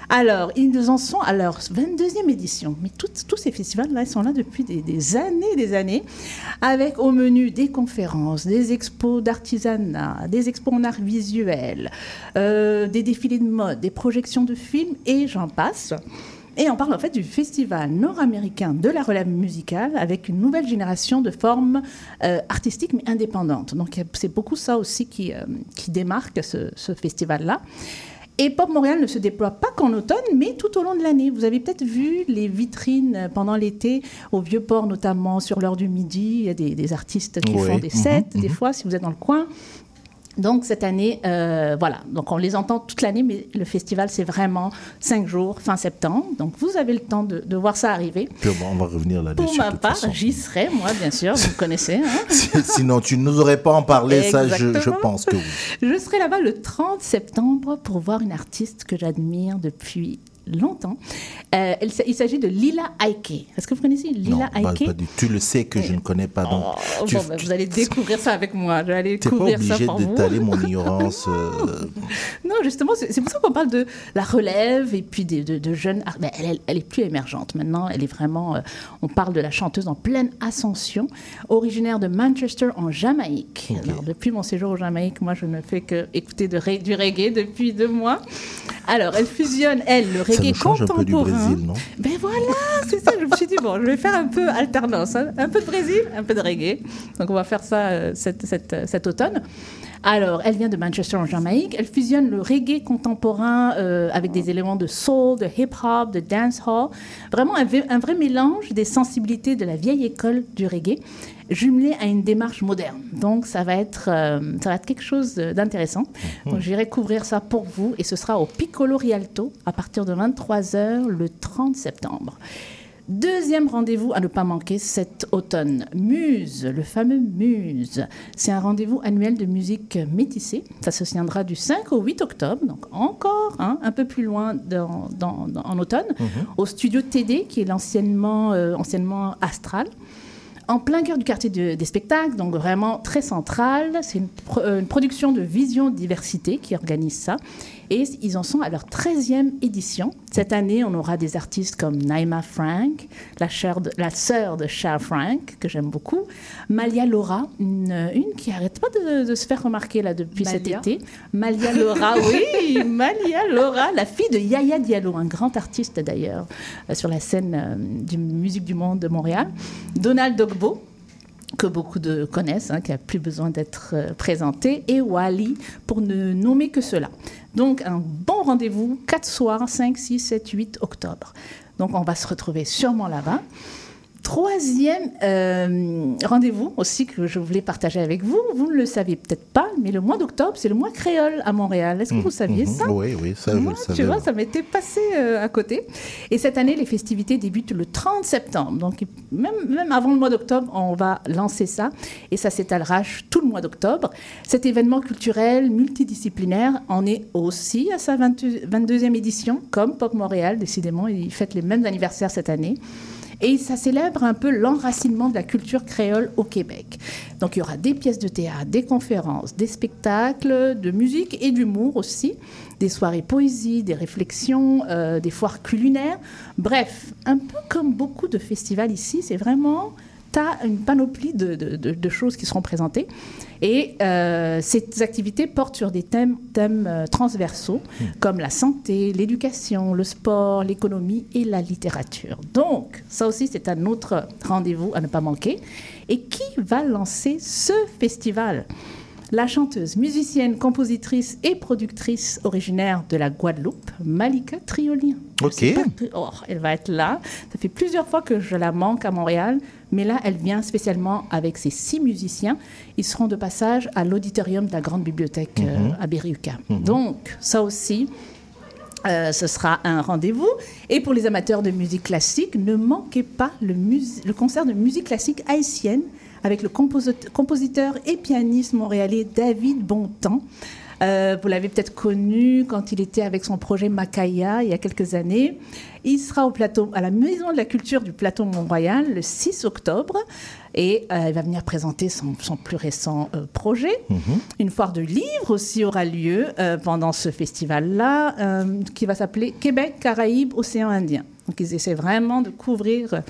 Alors, ils en sont à leur 22e édition, mais tous ces festivals-là, ils sont là depuis des, des années des années, avec au menu des conférences, des expos d'artisanat, des expos en art visuel, euh, des défilés de mode, des projections de films, et j'en passe. Et on parle en fait du festival nord-américain de la relève musicale avec une nouvelle génération de formes euh, artistiques mais indépendantes. Donc c'est beaucoup ça aussi qui, euh, qui démarque ce, ce festival-là. Et Pop Montréal ne se déploie pas qu'en automne, mais tout au long de l'année. Vous avez peut-être vu les vitrines euh, pendant l'été, au Vieux-Port notamment, sur l'heure du midi. Il y a des, des artistes qui Oui. font des Mhm, sets, des mhm. fois, si vous êtes dans le coin. Donc cette année, euh, voilà, donc on les entend toute l'année, mais le festival c'est vraiment cinq jours, fin septembre. Donc vous avez le temps de, de voir ça arriver. On va- revenir là-dessus. Pour ma part, j'y serai, moi bien sûr, vous me connaissez. hein. Sinon, tu ne nous aurais pas en parlé, ça, je, je pense que oui. Je serai là-bas le 30 septembre pour voir une artiste que j'admire depuis longtemps. Euh, elle il s'agit de Lila Aike. Est-ce que vous connaissez Lila non, Aike? du Tu le sais que je ne connais pas. Donc, Oh, tu bon, ben, vous allez découvrir ça avec moi. Je vais aller n'es pas couvrir ça pour vous. d'étaler mon ignorance. euh, Non, justement, c'est pour ça qu'on parle de la relève et puis de, de- de jeunes. ben, elle, elle- elle est plus émergente maintenant. Elle est vraiment. euh, on parle de la chanteuse en pleine ascension, originaire de Manchester en Jamaïque. Alors, depuis mon séjour au Jamaïque, moi, je ne fais que écouter de du reggae depuis deux mois. Alors, elle fusionne, elle, le reggae change un peu du contemporain. Brésil, non? Ben voilà, c'est ça. Je me suis dit, bon, je vais faire un peu alternance. hein. Un peu de Brésil, un peu de reggae. Donc, on va faire ça euh, cet, cet, euh, cet automne. Alors, elle vient de Manchester en Jamaïque. Elle fusionne le reggae contemporain euh, avec des éléments de soul, de hip-hop, de dancehall. Vraiment un, vrai- un vrai mélange des sensibilités de la vieille école du reggae, jumelé à une démarche moderne. Donc, ça va être, euh, ça va être quelque chose d'intéressant. Donc, j'irai couvrir ça pour vous et ce sera au Piccolo Rialto à partir de 23h le 30 septembre. Deuxième rendez-vous à ne pas manquer cet automne, Muse, le fameux Muse. C'est un rendez-vous annuel de musique métissée. Ça se tiendra du 5 au 8 octobre, donc encore hein, un peu plus loin dans- dans- dans- en automne, au studio TD, qui est l'anciennement euh, anciennement Astral. En plein cœur du quartier de- des spectacles, donc vraiment très central. C'est une, euh, une production de Vision Diversité qui organise ça. Et ils en sont à leur 13e édition. Cette année, on aura des artistes comme Naima Frank, la, sœur de, la sœur de Charles Frank, que j'aime beaucoup, Malia Laura, une, une qui arrête pas de, de se faire remarquer là depuis cet Malia. été. Malia Laura, oui, Malia Laura, la fille de Yaya Diallo, un grand artiste d'ailleurs euh, sur la scène euh, du Musique du Monde de Montréal. Donald Dogbo, que beaucoup de connaissent, hein, qui n'a plus besoin d'être euh, présenté, et Wally, pour ne nommer que cela. Donc, un bon rendez-vous, 4 soirs, 5, 6, 7, 8 octobre. Donc, on va se retrouver sûrement là-bas. Troisième euh, rendez-vous aussi que je voulais partager avec vous. Vous ne le saviez peut-être pas, mais le mois d'octobre, c'est le mois créole à Montréal. Est-ce que vous saviez ça Oui, oui, ça, je Moi, le savais. tu vois, ça m'était passé euh, à côté. Et cette année, les festivités débutent le 30 septembre. Donc, même, même avant le mois d'octobre, on va lancer ça. Et ça s'étalera tout le mois d'octobre. Cet événement culturel multidisciplinaire en est aussi à sa 22 22e édition, comme Pop Montréal, décidément. Il fête les mêmes anniversaires cette année. Et ça célèbre un peu l'enracinement de la culture créole au Québec. Donc il y aura des pièces de théâtre, des conférences, des spectacles, de musique et d'humour aussi, des soirées poésie, des réflexions, euh, des foires culinaires. Bref, un peu comme beaucoup de festivals ici, c'est vraiment tu as une panoplie de, de- de- de choses qui seront présentées. Et euh, ces activités portent sur des thèmes, thèmes euh, transversaux, comme la santé, l'éducation, le sport, l'économie et la littérature. Donc, ça aussi, c'est un autre rendez-vous à ne pas manquer. Et qui va lancer ce festival? La chanteuse, musicienne, compositrice et productrice originaire de la Guadeloupe, Malika Triolien. Ok. pas oh, elle va être là. Ça fait plusieurs fois que je la manque à Montréal, mais là, elle vient spécialement avec ses six musiciens. Ils seront de passage à l'auditorium de la Grande Bibliothèque euh, Mhm. à Berryuka. Donc, ça aussi, euh, ce sera un rendez-vous. Et pour les amateurs de musique classique, ne manquez pas le, le concert de musique classique haïtienne avec le composi- compositeur et pianiste montréalais David Bontemps. Euh, vous l'avez peut-être connu quand il était avec son projet Macaya il y a quelques années. Il sera au plateau, à la Maison de la Culture du Plateau Mont-Royal le 6 octobre et euh, il va venir présenter son, son plus récent euh, projet. Une foire de livres aussi aura lieu pendant ce festival-là, qui va s'appeler Québec, Caraïbes, Océan Indien. Donc ils essaient vraiment de couvrir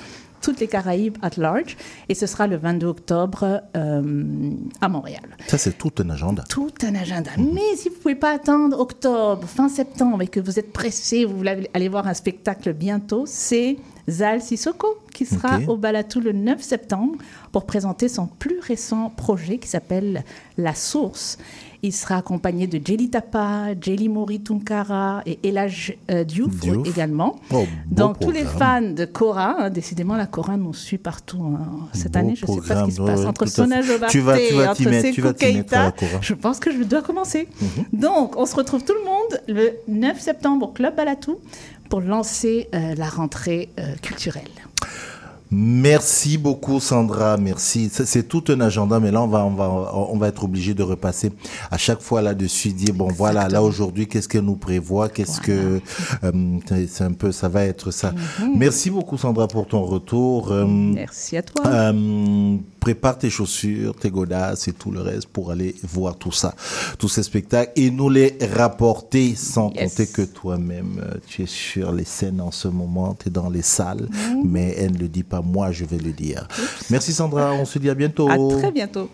toutes les Caraïbes at large, et ce sera le 22 octobre euh, à Montréal. Ça, c'est tout un agenda. Tout un agenda. Mais si vous ne pouvez pas attendre octobre, fin septembre, et que vous êtes pressé, vous voulez aller voir un spectacle bientôt, c'est Zal Sissoko qui sera au Balatou le 9 septembre pour présenter son plus récent projet qui s'appelle La Source. Il sera accompagné de Jelly Tapa, Jelly Mori Tunkara et Elage euh, Diouf, Diouf. également. Oh, Donc tous les fans de Cora, hein, décidément la Cora nous suit partout hein. cette Beau année. Je ne sais pas ce qui se passe ouais, entre. Sona Jobarté vas entre Sekou Keita. Je pense que je dois commencer. Donc, on se retrouve tout le monde le 9 septembre au Club Balatou pour lancer euh, la rentrée euh, culturelle. Merci beaucoup Sandra, merci. C'est tout un agenda, mais là on va on va on va être obligé de repasser à chaque fois là-dessus, dire bon voilà là aujourd'hui qu'est-ce qu'elle nous prévoit, qu'est-ce que euh, c'est- un peu ça va être ça. Merci beaucoup Sandra pour ton retour. Euh, Merci à toi. euh, prépare tes chaussures, tes godasses et tout le reste pour aller voir tout ça, tous ces spectacles et nous les rapporter sans Yes. compter que toi-même euh, tu es sur les scènes en ce moment, tu es dans les salles, mais elle ne le dit pas, moi je vais le dire. Merci Sandra, on se dit à bientôt. À très bientôt.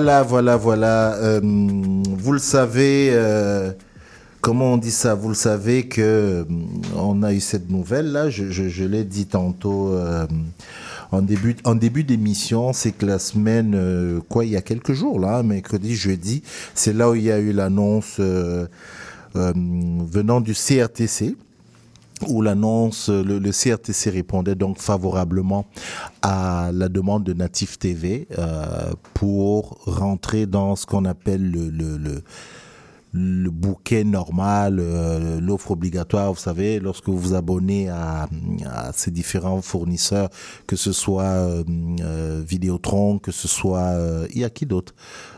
Voilà, voilà, voilà. Euh, vous le savez, euh, comment on dit ça? Vous le savez que euh, on a eu cette nouvelle là. Je, l'ai dit tantôt en début en début d'émission. C'est que la semaine, quoi, il y a quelques jours là, mercredi, jeudi, c'est là où il y a eu l'annonce venant du CRTC où l'annonce, le, CRTC répondait donc favorablement à la demande de Natif TV euh, pour rentrer dans ce qu'on appelle le, le, le le bouquet normal, euh, l'offre obligatoire, vous savez, lorsque vous vous abonnez à, à ces différents fournisseurs, que ce soit euh, euh, Vidéotron, que ce soit, euh, il y a qui d'autre?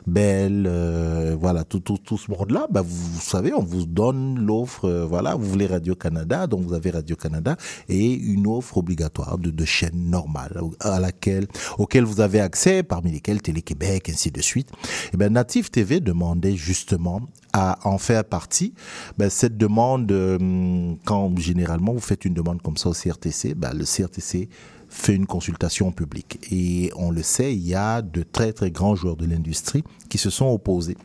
Bell, euh, voilà, tout, tout, tout ce monde-là, bah, vous, vous savez, on vous donne l'offre, voilà, vous voulez Radio-Canada, donc vous avez Radio-Canada, et une offre obligatoire de, de chaînes normales, à laquelle, auquel vous avez accès, parmi lesquelles Télé-Québec, ainsi de suite. Et ben, Native TV demandait justement à en faire partie. Ben, cette demande, euh, quand généralement vous faites une demande comme ça au CRTC, ben, le CRTC fait une consultation publique. Et on le sait, il y a de très très grands joueurs de l'industrie qui se sont opposés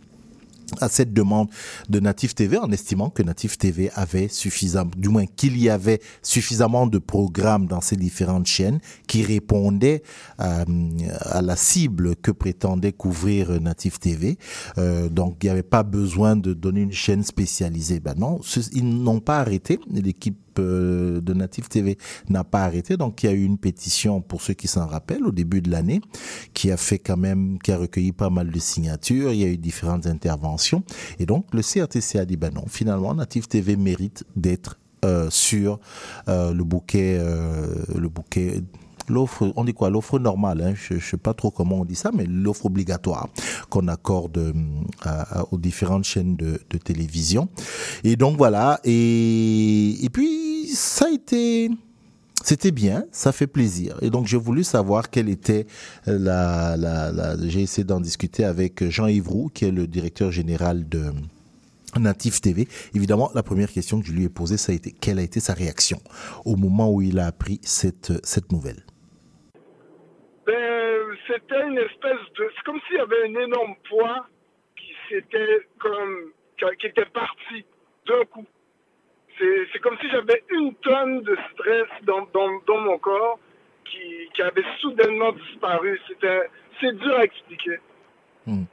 à cette demande de Native TV en estimant que Native TV avait suffisamment, du moins qu'il y avait suffisamment de programmes dans ces différentes chaînes qui répondaient euh, à la cible que prétendait couvrir Native TV. Euh, donc il n'y avait pas besoin de donner une chaîne spécialisée. Ben non, ils n'ont pas arrêté. L'équipe euh, de Native TV n'a pas arrêté. Donc, il y a eu une pétition, pour ceux qui s'en rappellent, au début de l'année, qui a fait quand même, qui a recueilli pas mal de signatures. Il y a eu différentes interventions. Et donc, le CRTC a dit, ben non, finalement, Native TV mérite d'être euh, sur euh, le bouquet, le bouquet l'offre, on dit quoi, l'offre normale, hein, je ne sais pas trop comment on dit ça, mais l'offre obligatoire qu'on accorde euh, aux différentes chaînes de, télévision. Et donc voilà, et, et puis ça a été... C'était bien, ça fait plaisir. Et donc j'ai voulu savoir quelle était la... la, j'ai essayé d'en discuter avec Jean-Yves Roux, qui est le directeur général de... Natif TV. Évidemment, la première question que je lui ai posée, ça a été quelle a été sa réaction au moment où il a appris cette, cette nouvelle? C'était une espèce de. C'est comme s'il y avait un énorme poids qui s'était comme. qui était parti d'un coup. C'est comme si j'avais une tonne de stress dans, dans, dans mon corps qui, qui avait soudainement disparu. C'est dur à expliquer. Hmm.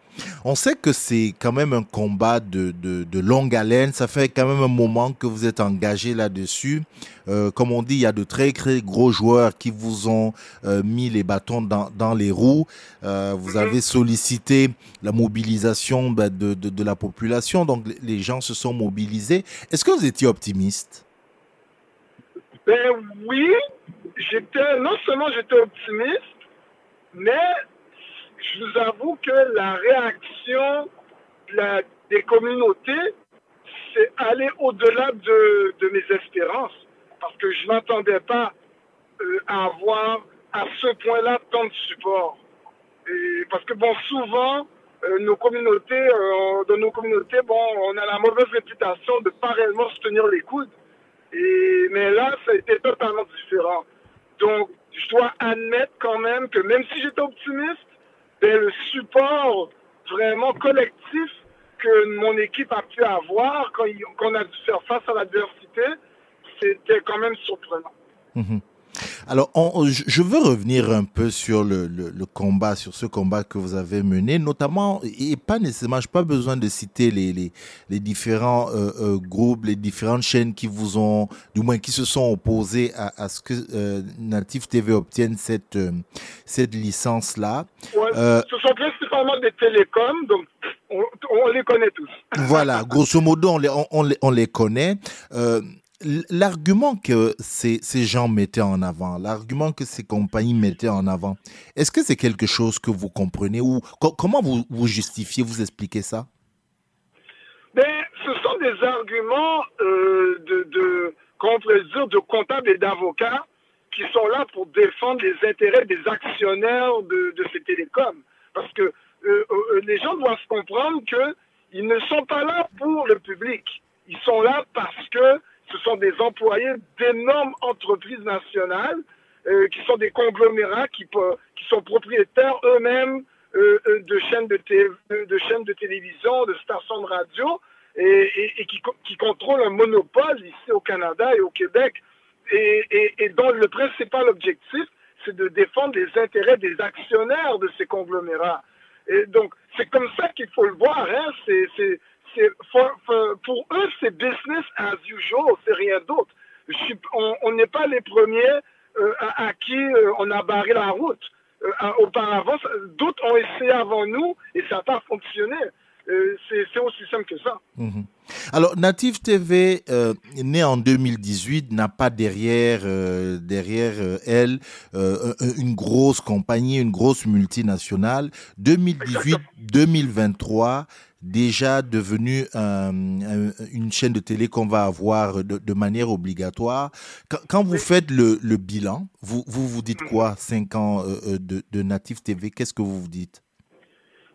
On sait que c'est quand même un combat de, de, de, longue haleine. Ça fait quand même un moment que vous êtes engagé là-dessus. Euh, comme on dit, il y a de très, très gros joueurs qui vous ont euh, mis les bâtons dans, dans les roues. Euh, vous avez sollicité la mobilisation bah, de, de, de, la population. Donc les gens se sont mobilisés. Est-ce que vous étiez optimiste? Ben oui. J'étais, non seulement j'étais optimiste, mais je vous avoue que la réaction des communautés, c'est aller au-delà de, mes espérances. Parce que je n'attendais pas euh, à avoir à ce point-là tant de support. Parce que, bon, souvent, euh, nos communautés, euh, dans nos communautés, bon, on a la mauvaise réputation de ne pas réellement se tenir les coudes. Mais là, ça a été totalement différent. Donc, je dois admettre quand même que même si j'étais optimiste, ben, le support vraiment collectif que mon équipe a pu avoir quand, on a dû faire face à l'adversité, c'était quand même surprenant. Mmh. Alors, on, je veux revenir un peu sur le, le, le, combat, sur ce combat que vous avez mené, notamment, et pas nécessairement, je n'ai pas besoin de citer les, les, les différents euh, euh, groupes, les différentes chaînes qui vous ont, du moins qui se sont opposés à, à ce que euh, Native TV obtienne cette, euh, cette licence-là. Ouais, ce sont principalement des télécoms, donc on, on, les connaît tous. Voilà, grosso modo, on les, on, on les, on les connaît l'argument que ces, ces, gens mettaient en avant, l'argument que ces compagnies mettaient en avant, est-ce que c'est quelque chose que vous comprenez ou co comment vous, vous justifiez, vous expliquez ça? Ben, Ce sont des arguments euh, de, de, de comptables et d'avocats qui sont là pour défendre les intérêts des actionnaires de, de ces télécoms. Parce que euh, euh, les gens doivent comprendre qu'ils ne sont pas là pour le public. Ils sont là parce que ce sont des employés d'énormes entreprises nationales euh, qui sont des conglomérats qui, sont propriétaires eux-mêmes euh, de, chaînes de, chaînes de télévision, de stations de radio et, qui, contrôlent un monopole ici au Canada et au Québec et dont le principal objectif, c'est de défendre les intérêts des actionnaires de ces conglomérats. Et donc, c'est comme ça qu'il faut le voir. Hein? C'est pour eux, c'est business as usual, c'est rien d'autre. On n'est pas les premiers euh, à, qui euh, on a barré la route. Euh, auparavant, d'autres ont essayé avant nous et ça n'a pas fonctionné. C'est aussi simple que ça. Mhm. Alors, Native TV, né en 2018, n'a pas derrière, derrière elle un- une grosse compagnie, une grosse multinationale. 2018-2023, déjà devenu un- un- une chaîne de télé qu'on va avoir de, de manière obligatoire. Quand, quand vous faites le, le bilan, vous, vous vous dites quoi, cinq ans euh, euh, de, de Native TV Qu'est-ce que vous vous dites?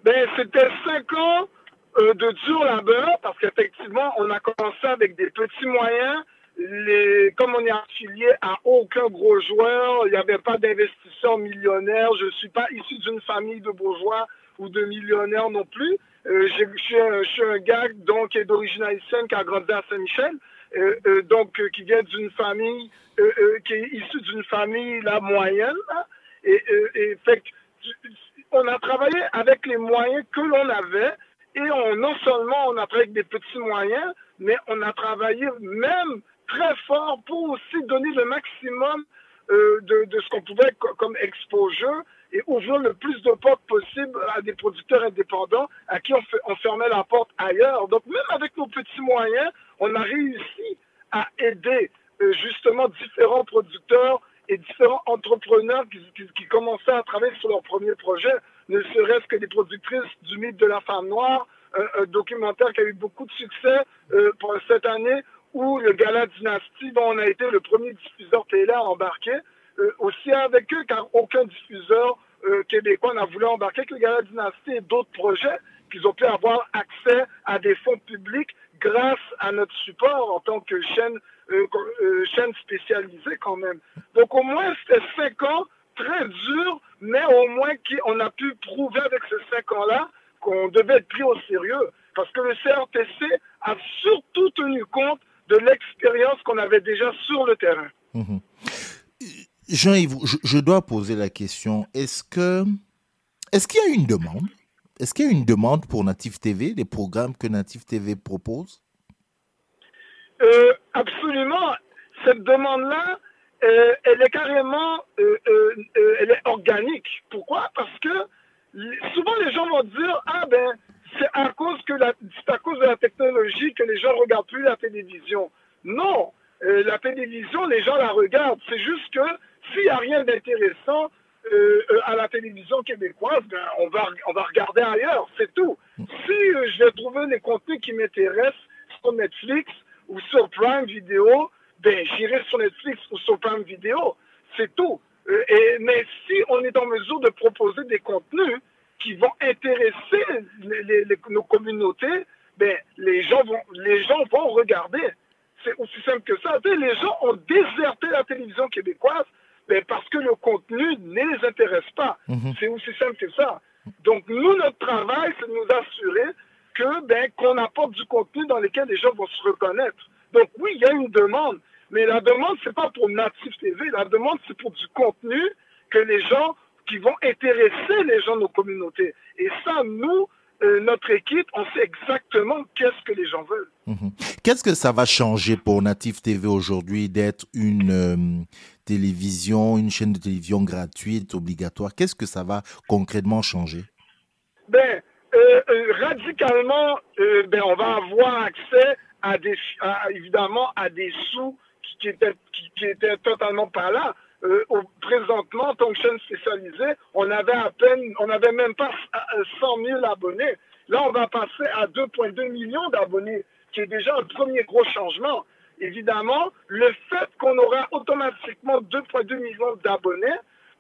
Ben, c'était cinq ans euh, de dur labeur parce qu'effectivement, on a commencé avec des petits moyens. Les, comme on est affilié à aucun gros joueur, il n'y avait pas d'investisseurs millionnaires. Je ne suis pas issu d'une famille de bourgeois ou de millionnaires non plus. Euh, je, suis un, gars donc, qui est d'origine haïtienne, qui a grandi à Saint-Michel, euh, euh, donc qui vient d'une famille, qui est issu d'une famille la moyenne. Et, et on a travaillé avec les moyens que l'on avait et on, non seulement on a travaillé avec des petits moyens, mais on a travaillé même très fort pour aussi donner le maximum de, de ce qu'on pouvait co- comme exposure et ouvrir le plus de portes possible à des producteurs indépendants à qui on, fermait la porte ailleurs. Donc même avec nos petits moyens, on a réussi à aider euh, justement différents producteurs et différents entrepreneurs qui, commençaient à travailler sur leur premier projet, ne serait-ce que des productrices du mythe de la femme noire, un, documentaire qui a eu beaucoup de succès euh, pour cette année, ou le Gala Dynastie, dont on a été le premier diffuseur télé à embarquer, aussi avec eux, car aucun diffuseur euh, québécois n'a voulu embarquer avec le Gala Dynastie et d'autres projets qu'ils ont pu avoir accès à des fonds publics grâce à notre support en tant que chaîne, euh, euh, chaîne spécialisée quand même. Donc au moins, c'était cinq ans très durs, mais au moins on a pu prouver avec ces cinq ans-là qu'on devait être pris au sérieux. Parce que le CRTC a surtout tenu compte de l'expérience qu'on avait déjà sur le terrain. Mhm. Jean-Yves, je, dois poser la question. Est-ce que est-ce qu'il y a une demande? Est-ce qu'il y a une demande pour Native TV, les programmes que Native TV propose? Euh, absolument. Cette demande-là, euh, elle est carrément, euh, organique. Pourquoi? Parce que souvent les gens vont dire ah ben c'est à cause que à cause de la technologie que les gens regardent plus la télévision. Non, la télévision, les gens la regardent. C'est juste que s'il n'y a rien d'intéressant euh, euh, à la télévision québécoise, ben, on va on va regarder ailleurs. C'est tout. Si euh, je vais trouver les contenus qui m'intéressent sur Netflix ou sur Prime Video, ben j'irai sur Netflix ou sur Prime Video. C'est tout. Euh, et, mais si on est en mesure de proposer des contenus qui vont intéresser nos communautés, ben les gens vont les gens vont regarder. C'est aussi simple que ça. Les gens ont déserté la télévision québécoise ben, parce que le contenu ne les intéresse pas. C'est aussi simple que ça. Donc, nous, notre travail, c'est de nous assurer que ben, qu'on apporte du contenu dans lequel les gens vont se reconnaître. Donc, oui, il y a une demande, mais la demande, c'est pas pour Native TV. La demande, c'est pour du contenu que les gens, qui vont intéresser les gens de nos communautés. Et ça, nous, euh, notre équipe, on sait exactement qu'est-ce que les gens veulent. Mhm. Qu'est-ce que ça va changer pour Native TV aujourd'hui d'être une euh, télévision, une chaîne de télévision gratuite, obligatoire Qu'est-ce que ça va concrètement changer? Ben, euh, euh, radicalement, euh, ben, on va avoir accès à des, évidemment, à des sous qui, qui étaient, qui, étaient totalement pas là. Euh, au- présentement, en tant que chaîne spécialisée, on avait à peine, on n'avait même pas euh, 100 000 abonnés. Là, on va passer à 2,2 millions d'abonnés, qui est déjà un premier gros changement. Évidemment, le fait qu'on aura automatiquement 2,2 millions d'abonnés,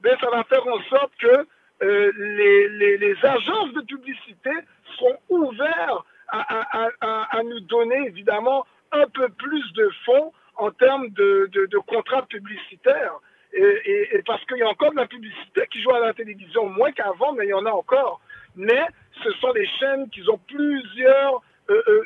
ben, ça va faire en sorte que euh, les, agences de publicité seront ouvertes à, nous donner évidemment un peu plus de fonds en termes de, contrats publicitaires. Et, parce qu'il y a encore de la publicité qui joue à la télévision, moins qu'avant, mais il y en a encore. Mais ce sont des chaînes qui ont plusieurs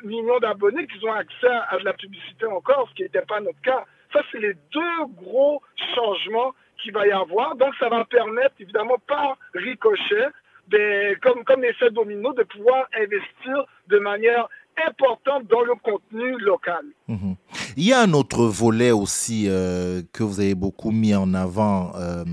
millions d'abonnés qui ont accès à, de la publicité encore, ce qui n'était pas notre cas. Ça, c'est les deux gros changements qu'il va y avoir. Donc, ça va permettre, évidemment, par ricochet, ben, comme, comme effet domino, de pouvoir investir de manière importante dans le contenu local. Mhm. Il y a un autre volet aussi euh, que vous avez beaucoup mis en avant euh,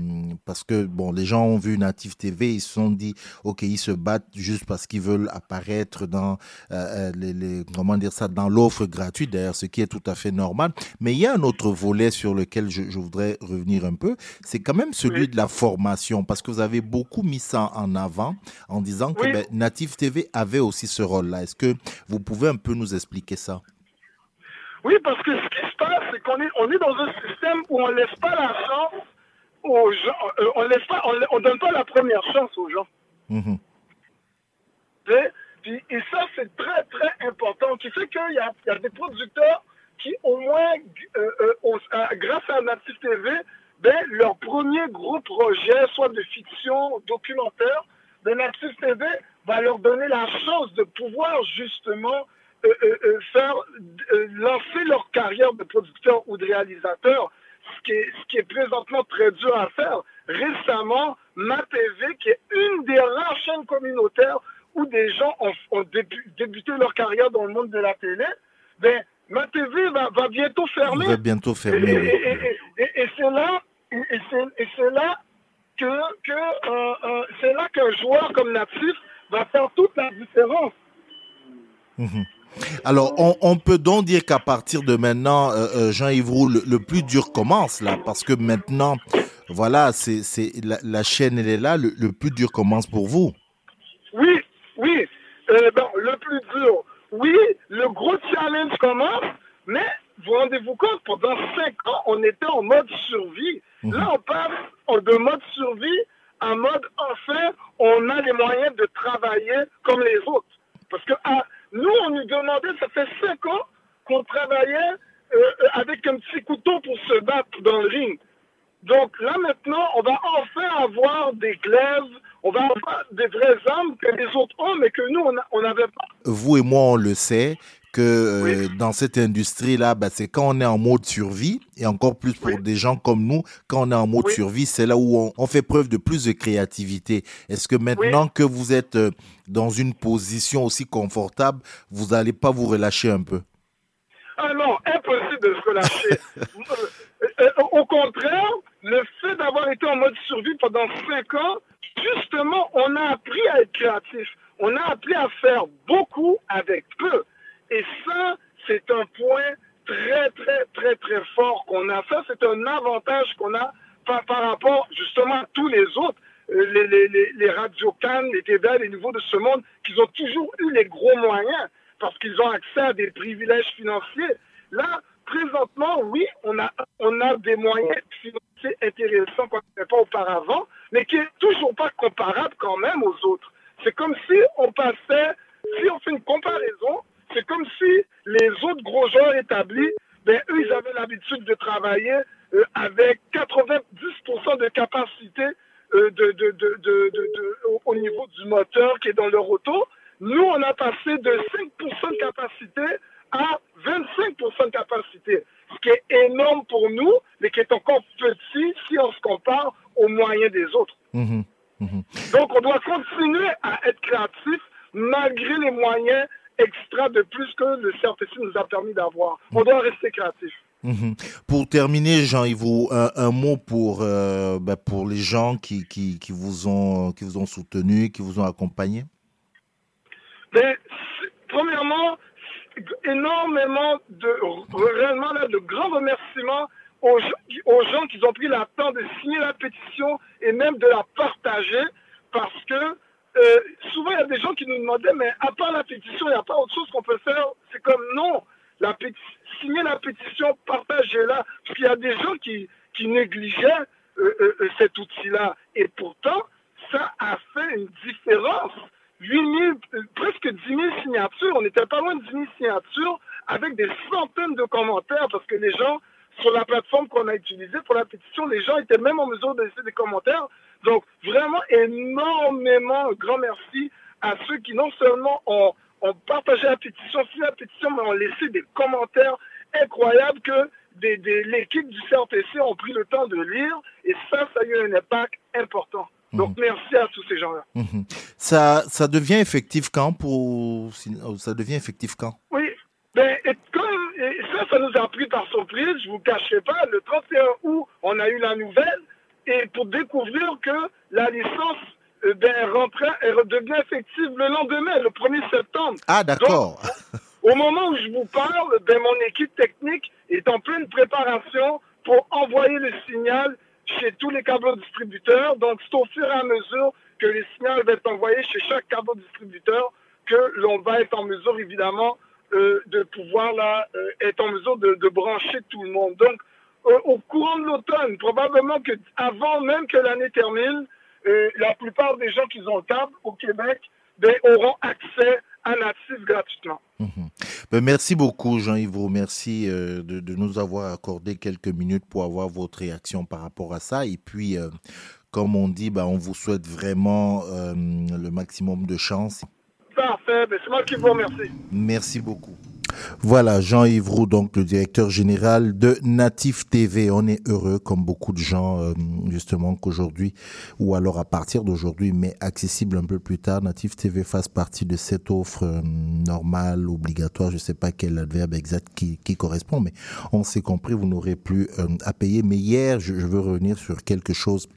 parce que bon, les gens ont vu Native TV, ils se sont dit, ok, ils se battent juste parce qu'ils veulent apparaître dans euh, les, les- comment dire ça, dans l'offre gratuite, d'ailleurs, ce qui est tout à fait normal. Mais il y a un autre volet sur lequel je, je voudrais revenir un peu, c'est quand même celui de la formation parce que vous avez beaucoup mis ça en avant en disant que ben, Native TV avait aussi ce rôle-là. Est-ce que vous pouvez un peu nous expliquer ça? Oui, parce que ce qui se passe, c'est qu'on est, on est dans un système où on ne laisse pas la chance aux gens, euh, on laisse pas, on, on donne pas la première chance aux gens. Tu sais? Puis- et ça, c'est très, très important, qui fait qu'il y a, il y a des producteurs qui, au moins, euh, euh, grâce à Native TV, ben, leur premier gros projet, soit de fiction, documentaire, de Native TV, va leur donner la chance de pouvoir justement faire euh, lancer leur carrière de producteur ou de réalisateur, ce qui est, ce qui est présentement très dur à faire. Récemment, MaTV, qui est une des rares chaînes communautaires où des gens ont, ont débu- débuté leur carrière dans le monde de la télé, ben, MaTV va, va bientôt fermer. Va bientôt Et, fermer, oui. et- et- et- et c'est là, et c'est là que, que euh, euh, c'est là qu'un joueur comme Natif va faire toute la différence. Mhm. Alors, on, on peut donc dire qu'à partir de maintenant, euh, euh, Jean-Yves Roux, le, le plus dur commence là, parce que maintenant, voilà, c'est c'est la, la chaîne, elle est là, le, le plus dur commence pour vous. Oui, oui. Euh, bon, le plus dur. Oui, le gros challenge commence, mais vous rendez-vous compte, pendant cinq ans, on était en mode survie. Là, on passe de mode survie à mode, enfin, on a les moyens de travailler comme les autres. Parce que ah, nous, on nous demandait, ça fait cinq ans qu'on travaillait euh, euh, avec un petit couteau pour se battre dans le ring. Donc là maintenant, on va enfin avoir des glaives, on va avoir des vraies armes que les autres ont, mais que nous, on n'avait pas. Vous et moi, on le sait que euh, dans cette industrie-là, bah, c'est quand on est en mode survie, et encore plus pour des gens comme nous, quand on est en mode survie, c'est là où on, on fait preuve de plus de créativité. Est-ce que maintenant que vous êtes euh, dans une position aussi confortable, vous n'allez pas vous relâcher un peu? Ah non, impossible de se relâcher. Euh, au contraire, le fait d'avoir été en mode survie pendant cinq ans, justement, on a appris à être créatif. On a appris à faire beaucoup avec peu. Et ça, c'est un point très, très, très, très fort qu'on a. Ça, c'est un avantage qu'on a par, rapport justement à tous les autres. Euh, Les, les, les, les radios Cannes, les TVA, les niveaux de ce monde, qu'ils ont toujours eu les gros moyens parce qu'ils ont accès à des privilèges financiers. Là, présentement, oui, on a, on a des moyens financiers intéressants qu'on n'avait pas auparavant, mais qui est toujours pas comparable quand même aux autres. C'est comme si on passait, si on fait une comparaison, c'est comme si les autres gros joueurs établis, ben, eux, ils avaient l'habitude de travailler euh, avec 90% de capacité euh, de, de, de, au- au niveau du moteur qui est dans leur auto. Nous, on a passé de 5% de capacité à 25% de capacité, ce qui est énorme pour nous, mais qui est encore petit si on se compare aux moyens des autres. Mhm. Donc, on doit continuer à être créatif malgré les moyens extra de plus que le CRTC nous a permis d'avoir. On doit rester créatif. Mhm. Pour terminer, Jean-Yves, un, un mot pour, euh, bah, pour les gens qui, qui, qui, vous ont, qui vous ont soutenu, qui vous ont accompagné? Mais premièrement, énormément de réellement là, de grands remerciements aux gens, qui- aux gens qui ont pris la temps de signer la pétition et même de la partager parce que euh, souvent il y a des gens qui nous demandaient mais à part la pétition il n'y a pas autre chose qu'on peut faire c'est comme non la signer la pétition partagez-la parce qu'il y a des gens qui, qui négligeaient euh, euh, cet outil-là et pourtant ça a fait une différence 8 000, euh, presque 10 000 signatures. On n'était pas loin de 10 000 signatures avec des centaines de commentaires parce que les gens, sur la plateforme qu'on a utilisée pour la pétition, les gens étaient même en mesure de laisser des commentaires. Donc, vraiment, énormément, un grand merci à ceux qui non seulement ont, ont partagé la pétition, signé la pétition, mais ont laissé des commentaires incroyables que des, des- l'équipe du CRTC ont pris le temps de lire. Et ça, ça a eu un impact important. Donc, merci à tous ces gens-là. Mhm. ça, ça devient effectif quand pour... Ça devient effectif quand? Oui, ben, et comme, et ça, ça nous a pris par surprise, je vous cacherai pas, le 31 août, on a eu la nouvelle, et pour découvrir que la licence ben, rentrait, elle redevenait effective le lendemain, le 1er septembre. Ah, d'accord. Au moment où je vous parle, ben, mon équipe technique est en pleine préparation pour envoyer le signal chez tous les câbles distributeurs. Donc, c'est au fur et à mesure que les signaux vont être envoyés chez chaque câble distributeur que l'on va être en mesure, évidemment, euh, de pouvoir là, euh, être en mesure de, de brancher tout le monde. Donc, au courant de l'automne, probablement que avant même que l'année termine, euh, la plupart des gens qui ont le câble au Québec ben, auront accès à Natif gratuitement. Ben, merci beaucoup, Jean-Yves. Merci euh, de, de nous avoir accordé quelques minutes pour avoir votre réaction par rapport à ça. Et puis, euh, comme on dit, ben, on vous souhaite vraiment euh, le maximum de chance. Parfait, ben, c'est moi qui vous remercie. Merci beaucoup. Voilà, Jean-Yves Roux, donc le directeur général de Natif TV. On est heureux, comme beaucoup de gens, euh, justement, qu'aujourd'hui, ou alors à partir d'aujourd'hui, mais accessible un peu plus tard, Natif TV fasse partie de cette offre euh, normale, obligatoire, je ne sais pas quel adverbe exact qui, correspond, mais on s'est compris, vous n'aurez plus euh, à payer. Mais hier, je veux revenir sur quelque chose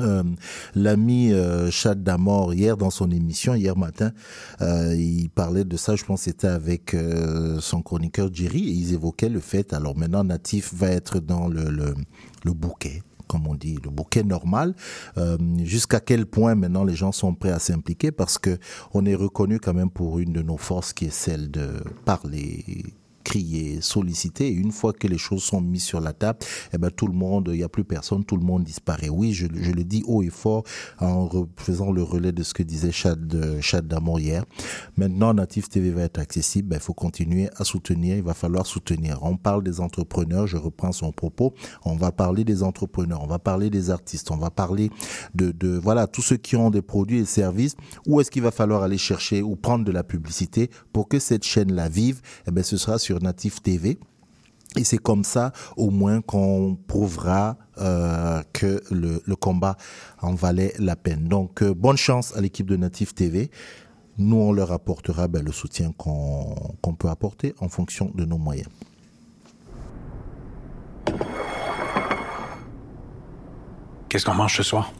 euh, L'ami euh, Chad Damor, hier dans son émission, hier matin, euh, il parlait de ça, je pense c'était avec son chroniqueur Jerry, et ils évoquaient le fait, alors maintenant Natif va être dans le, le, bouquet comme on dit, le bouquet normal, jusqu'à quel point maintenant les gens sont prêts à s'impliquer? Parce que on est reconnu quand même pour une de nos forces qui est celle de parler, crier, solliciter. Une fois que les choses sont mises sur la table, eh ben, tout le monde, il n'y a plus personne, tout le monde disparaît. Oui, je, le dis haut et fort en faisant le relais de ce que disait Chad, euh, Chad Damon hier. Maintenant, Natif TV va être accessible. Ben, il faut continuer à soutenir. Il va falloir soutenir. On parle des entrepreneurs. Je reprends son propos. On va parler des entrepreneurs. On va parler des artistes. On va parler de, de voilà, tous ceux qui ont des produits et services. Où est-ce qu'il va falloir aller chercher ou prendre de la publicité pour que cette chaîne-là vive? Eh ben, ce sera sur Natif TV. Et c'est comme ça, au moins, qu'on prouvera euh, que le, le combat en valait la peine. Donc, euh, bonne chance à l'équipe de Natif TV. Nous, on leur apportera ben, le soutien qu'on qu'on peut apporter en fonction de nos moyens. Qu'est-ce qu'on mange ce soir?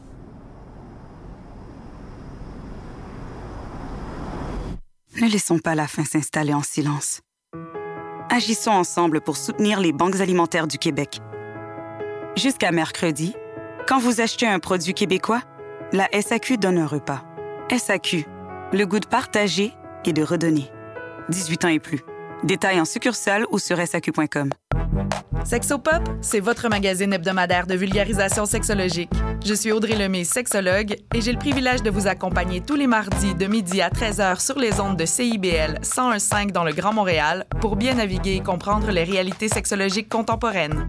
Ne laissons pas la faim s'installer en silence. Agissons ensemble pour soutenir les banques alimentaires du Québec. Jusqu'à mercredi, quand vous achetez un produit québécois, la SAQ donne un repas. SAQ, le goût de partager et de redonner. 18 ans et plus. Détails en succursale ou sur SAQ.com. Sexopop, c'est votre magazine hebdomadaire de vulgarisation sexologique. Je suis Audrey Lemay, sexologue, et j'ai le privilège de vous accompagner tous les mardis de midi à 13h sur les ondes de CIBL 101.5 dans le Grand Montréal pour bien naviguer et comprendre les réalités sexologiques contemporaines.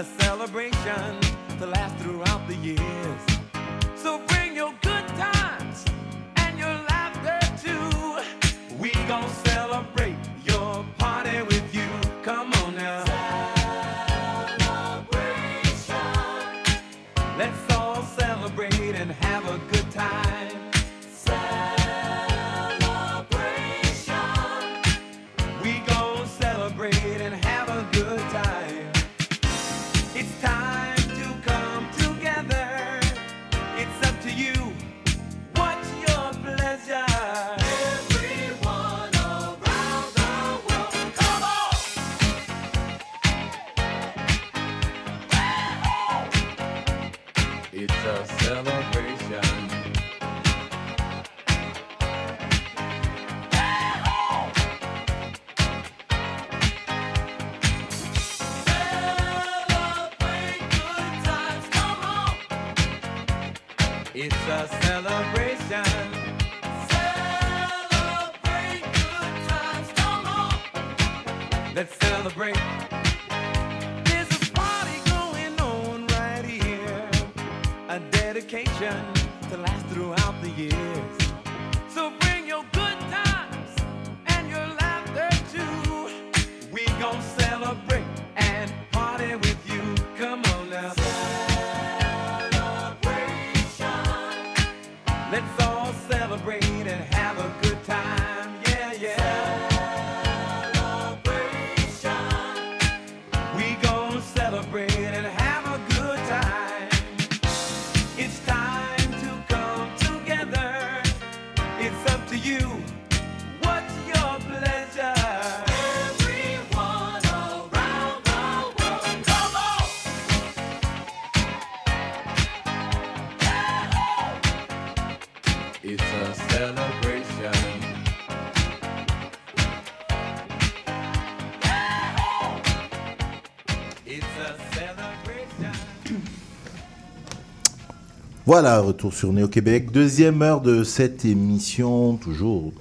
A celebration to last throughout Voilà, retour sur Néo Québec. Deuxième heure de cette émission, toujours.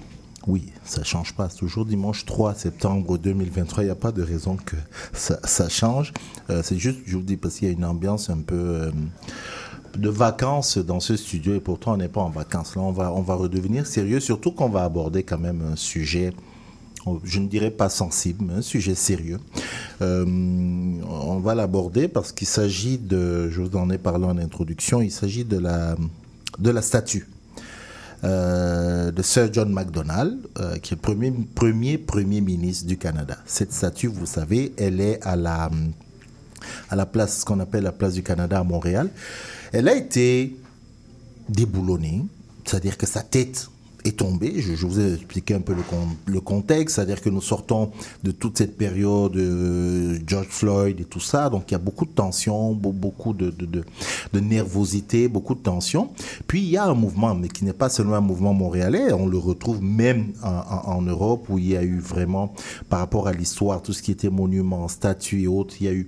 Oui, ça change pas. C'est toujours dimanche 3 septembre 2023. Il n'y a pas de raison que ça, ça change. Euh, c'est juste, je vous dis, parce qu'il y a une ambiance un peu euh, de vacances dans ce studio et pourtant on n'est pas en vacances. Là, on va, on va redevenir sérieux, surtout qu'on va aborder quand même un sujet je ne dirais pas sensible, mais un sujet sérieux. Euh, on va l'aborder parce qu'il s'agit de, je vous en ai parlé en introduction, il s'agit de la, de la statue euh, de Sir John MacDonald, euh, qui est le premier, premier premier ministre du Canada. Cette statue, vous savez, elle est à la, à la place, ce qu'on appelle la place du Canada à Montréal. Elle a été déboulonnée, c'est-à-dire que sa tête est tombée. Je, je vous ai expliqué un peu le, con- le contexte, c'est-à-dire que nous sortons de toute cette période euh, George Floyd et tout ça, donc il y a beaucoup de tensions, beau- beaucoup de, de, de, de nervosité, beaucoup de tensions. Puis il y a un mouvement, mais qui n'est pas seulement un mouvement montréalais, on le retrouve même en, en- en Europe où il y a eu vraiment, par rapport à l'histoire, tout ce qui était monuments, statues et autres, il y a eu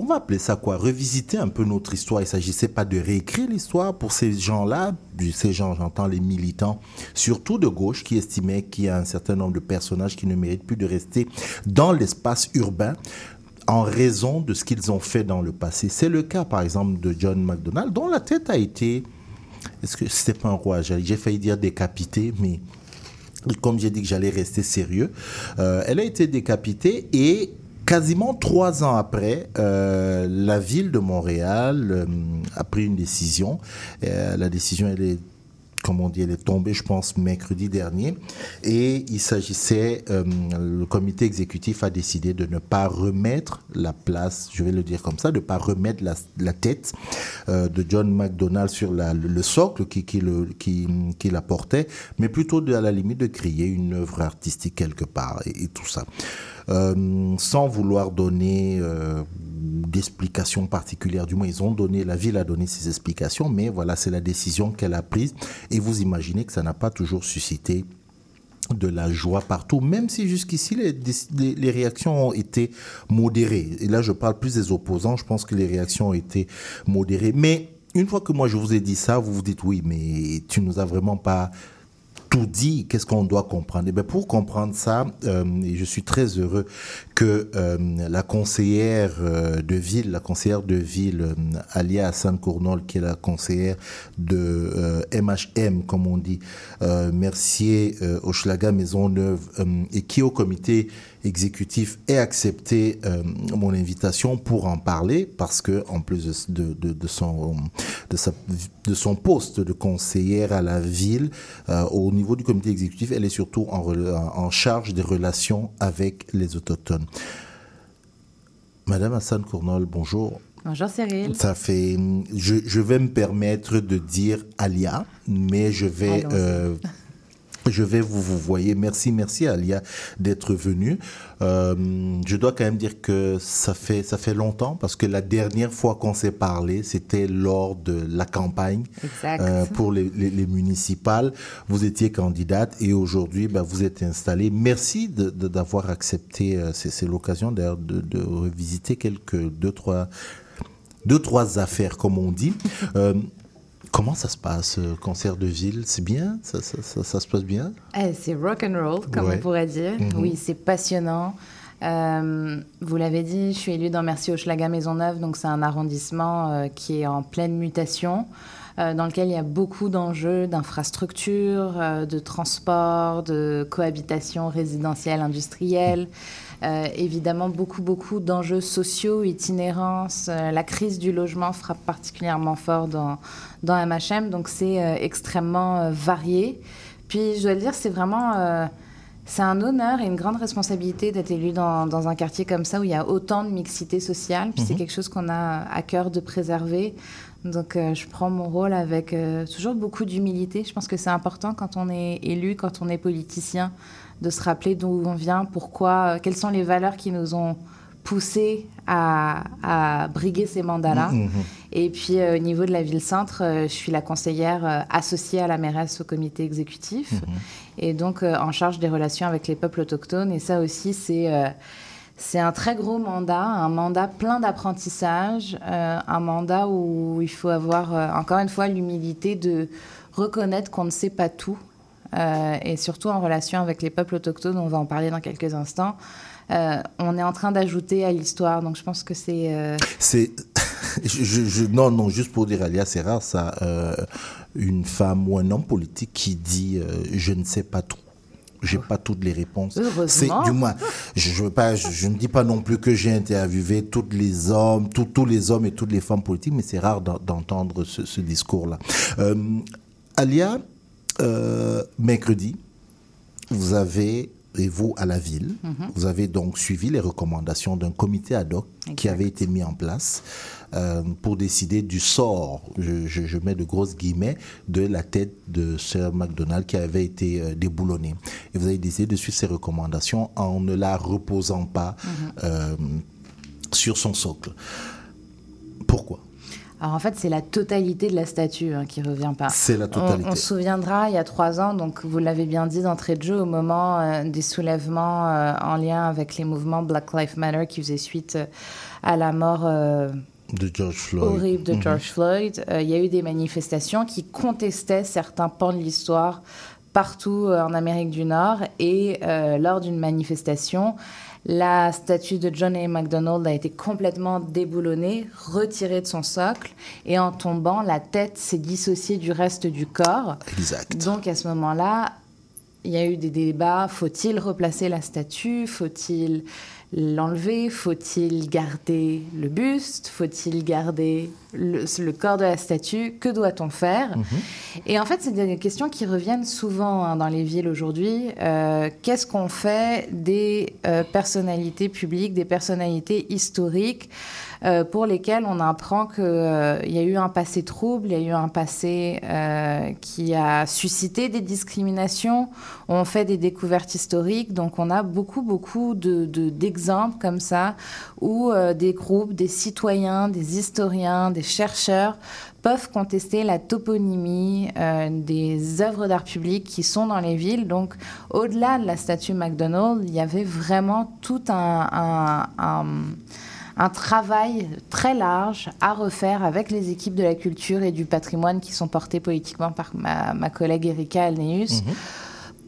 on va appeler ça quoi? Revisiter un peu notre histoire. Il ne s'agissait pas de réécrire l'histoire pour ces gens-là, ces gens, j'entends les militants, surtout de gauche, qui estimaient qu'il y a un certain nombre de personnages qui ne méritent plus de rester dans l'espace urbain en raison de ce qu'ils ont fait dans le passé. C'est le cas, par exemple, de John McDonald, dont la tête a été... Est-ce que c'était pas un roi? J'ai failli dire décapité, mais comme j'ai dit que j'allais rester sérieux, euh, elle a été décapitée et quasiment trois ans après, euh, la ville de Montréal euh, a pris une décision. Euh, la décision, elle est comme on dit, elle est tombée, je pense, mercredi dernier. Et il s'agissait, le comité exécutif a décidé de ne pas remettre la place, je vais le dire comme ça, de ne pas remettre la, tête de John McDonald sur le, le socle qui, la portait, mais plutôt de, à la limite de créer une œuvre artistique quelque part et tout ça. Euh, sans vouloir donner euh, d'explications particulières, du moins ils ont donné, la ville a donné ses explications, mais voilà, c'est la décision qu'elle a prise. Et vous imaginez que ça n'a pas toujours suscité de la joie partout, même si jusqu'ici les, les, réactions ont été modérées. Et là, je parle plus des opposants, je pense que les réactions ont été modérées. Mais une fois que moi je vous ai dit ça, vous vous dites oui, mais tu nous as vraiment pas tout dit, qu'est-ce qu'on doit comprendre? Eh bien, Pour comprendre ça, euh, et je suis très heureux que euh, la conseillère euh, de ville, la conseillère de ville, euh, Alia Hassan Cournol, qui est la conseillère de MHM, comme on dit, Mercier, Hochelaga, Maisonneuve, et qui au comité exécutif ait accepté euh, mon invitation pour en parler, parce que en plus de, de, de, de son, de, sa, de son poste de conseillère à la ville, euh, au niveau du comité exécutif, elle est surtout en, en charge des relations avec les autochtones. Madame Hassan Cournol, bonjour. Bonjour Cyril. Ça fait, je, je vais me permettre de dire Alia, mais je vais, euh, je vais vous vous voyez. Merci, merci Alia d'être venue. Euh, je dois quand même dire que ça fait ça fait longtemps parce que la dernière fois qu'on s'est parlé, c'était lors de la campagne euh, pour les, les- les municipales. Vous étiez candidate et aujourd'hui, ben, vous êtes installée. Merci de- de- d'avoir accepté. euh, c'est c'est l'occasion d'ailleurs de, de revisiter quelques deux trois deux trois affaires comme on dit. Euh, Comment ça se passe, euh, concert de ville? C'est bien? Ça, ça, ça- ça se passe bien? Eh, c'est rock and roll, comme Ouais. on pourrait dire. Mhm. Oui, c'est passionnant. Euh, vous l'avez dit, je suis élue dans Merci Hochelaga Maisonneuve, donc c'est un arrondissement euh, qui est en pleine mutation, euh, dans lequel il y a beaucoup d'enjeux d'infrastructures, de transport, de cohabitation résidentielle, industrielle. Euh, évidemment, beaucoup, beaucoup d'enjeux sociaux, itinérance. Euh, la crise du logement frappe particulièrement fort dans, dans MHM, donc c'est euh, extrêmement euh, varié. Puis, je dois le dire, c'est vraiment... euh, c'est un honneur et une grande responsabilité d'être élu dans, dans un quartier comme ça où il y a autant de mixité sociale. Puis c'est Mhm. quelque chose qu'on a à cœur de préserver. Donc euh, je prends mon rôle avec euh, toujours beaucoup d'humilité. Je pense que c'est important quand on est élu, quand on est politicien, de se rappeler d'où on vient, pourquoi, euh, quelles sont les valeurs qui nous ont poussés à, à briguer ces mandats-là. Mhm. Et puis euh, au niveau de la ville-centre, euh, je suis la conseillère euh, associée à la mairesse au comité exécutif et donc en charge des relations avec les peuples autochtones. Et ça aussi, c'est c'est un très gros mandat, un mandat plein d'apprentissage, euh, un mandat où il faut avoir euh, encore une fois l'humilité de reconnaître qu'on ne sait pas tout. euh, et surtout en relation avec les peuples autochtones, on va en parler dans quelques instants. On est en train d'ajouter à l'histoire, donc je pense que c'est C'est. je, je- je- non, non, juste pour dire, Alia, c'est rare ça, euh, une femme ou un homme politique qui dit euh, Je ne sais pas tout. J'ai pas toutes les réponses. C'est du moins. Je, je veux pas. Je, je ne dis pas non plus que j'ai interviewé tous les hommes, tous tous les hommes et toutes les femmes politiques, mais c'est rare d'en- d'entendre ce, ce discours-là. Euh, Alia, euh, mercredi, vous avez et vous à la ville, Mhm. vous avez donc suivi les recommandations d'un comité ad hoc qui avait été mis en place euh, pour décider du sort, je, je- je mets de grosses guillemets, de la tête de Sir MacDonald qui avait été euh, déboulonnée. Et vous avez décidé de suivre ces recommandations en ne la reposant pas euh, sur son socle. Pourquoi? Alors en fait, c'est la totalité de la statue hein, qui revient pas. C'est la totalité. On, on se souviendra, il y a trois ans, donc vous l'avez bien dit d'entrée de jeu, au moment euh, des soulèvements euh, en lien avec les mouvements Black Lives Matter qui faisaient suite euh, à la mort De George Floyd. horrible de Mhm. George Floyd. Euh, il y a eu des manifestations qui contestaient certains pans de l'histoire partout en Amérique du Nord. Et lors d'une manifestation, la statue de John A. MacDonald a été complètement déboulonnée, retirée de son socle, et en tombant, la tête s'est dissociée du reste du corps. Exact. Donc à ce moment-là, il y a eu des débats. Faut-il replacer la statue? Faut-il l'enlever Faut-il garder le buste Faut-il garder le, le corps de la statue Que doit-on faire? Et en fait, c'est des questions qui reviennent souvent hein, dans les villes aujourd'hui. Euh, Qu'est-ce qu'on fait des euh, personnalités publiques, des personnalités historiques? Euh, pour lesquelles on apprend qu'il y a eu un passé trouble, il y a eu un passé euh, qui a suscité des discriminations. On fait des découvertes historiques, donc on a beaucoup, beaucoup de- de- d'exemples comme ça où euh, des groupes, des citoyens, des historiens, des chercheurs peuvent contester la toponymie euh, des œuvres d'art public qui sont dans les villes. Donc, au-delà de la statue McDonald's, il y avait vraiment tout un- un travail très large à refaire avec les équipes de la culture et du patrimoine qui sont portées politiquement par ma, ma collègue Erika Alneus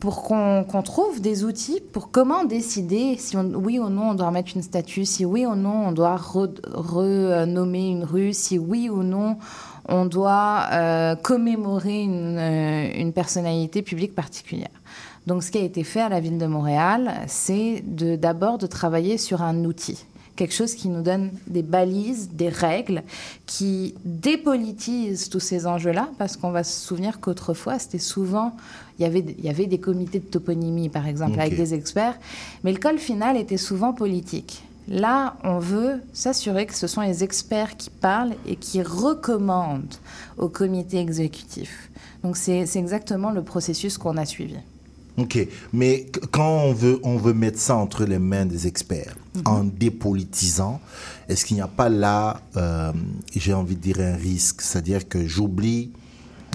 pour qu'on trouve des outils pour comment décider si on- oui ou non on doit remettre une statue, si oui ou non on doit re- renommer une rue, si oui ou non on doit euh, commémorer une, euh, une personnalité publique particulière. Donc ce qui a été fait à la ville de Montréal, c'est de- d'abord de travailler sur un outil quelque chose qui nous donne des balises, des règles, qui dépolitise tous ces enjeux-là, parce qu'on va se souvenir qu'autrefois, c'était souvent, il y, avait, il y avait des comités de toponymie, par exemple, avec des experts, mais le col final était souvent politique. Là, on veut s'assurer que ce sont les experts qui parlent et qui recommandent au comité exécutif. Donc c'est exactement le processus qu'on a suivi. Ok, mais qu- quand on veut, on veut mettre ça entre les mains des experts, Mhm. en dépolitisant, est-ce qu'il n'y a pas là, euh, j'ai envie de dire, un risque? C'est-à-dire que j'oublie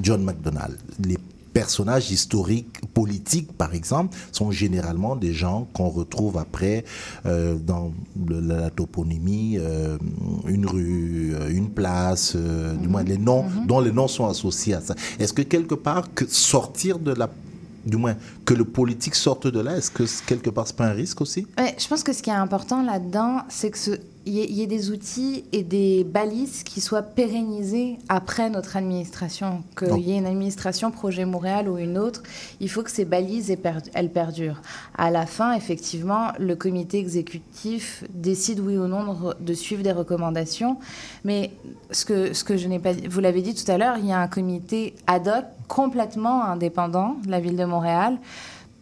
John McDonald, les personnages historiques, politiques, par exemple, sont généralement des gens qu'on retrouve après euh, dans le- la, la toponymie, euh, une rue, une place, euh, du moins les noms, dont les noms sont associés à ça. Est-ce que quelque part, que sortir de la du moins que le politique sorte de là, est-ce que quelque part c'est pas un risque aussi? Je pense que ce qui est important là-dedans, c'est que ce- il y, y ait des outils et des balises qui soient pérennisés après notre administration. Qu'il y ait une administration projet Montréal ou une autre, il faut que ces balises elles per- elles perdurent. À la fin, effectivement, le comité exécutif décide oui ou non de, re- de suivre des recommandations. Mais ce que, ce que je n'ai pas dit, vous l'avez dit tout à l'heure, il y a un comité ad hoc complètement indépendant de la ville de Montréal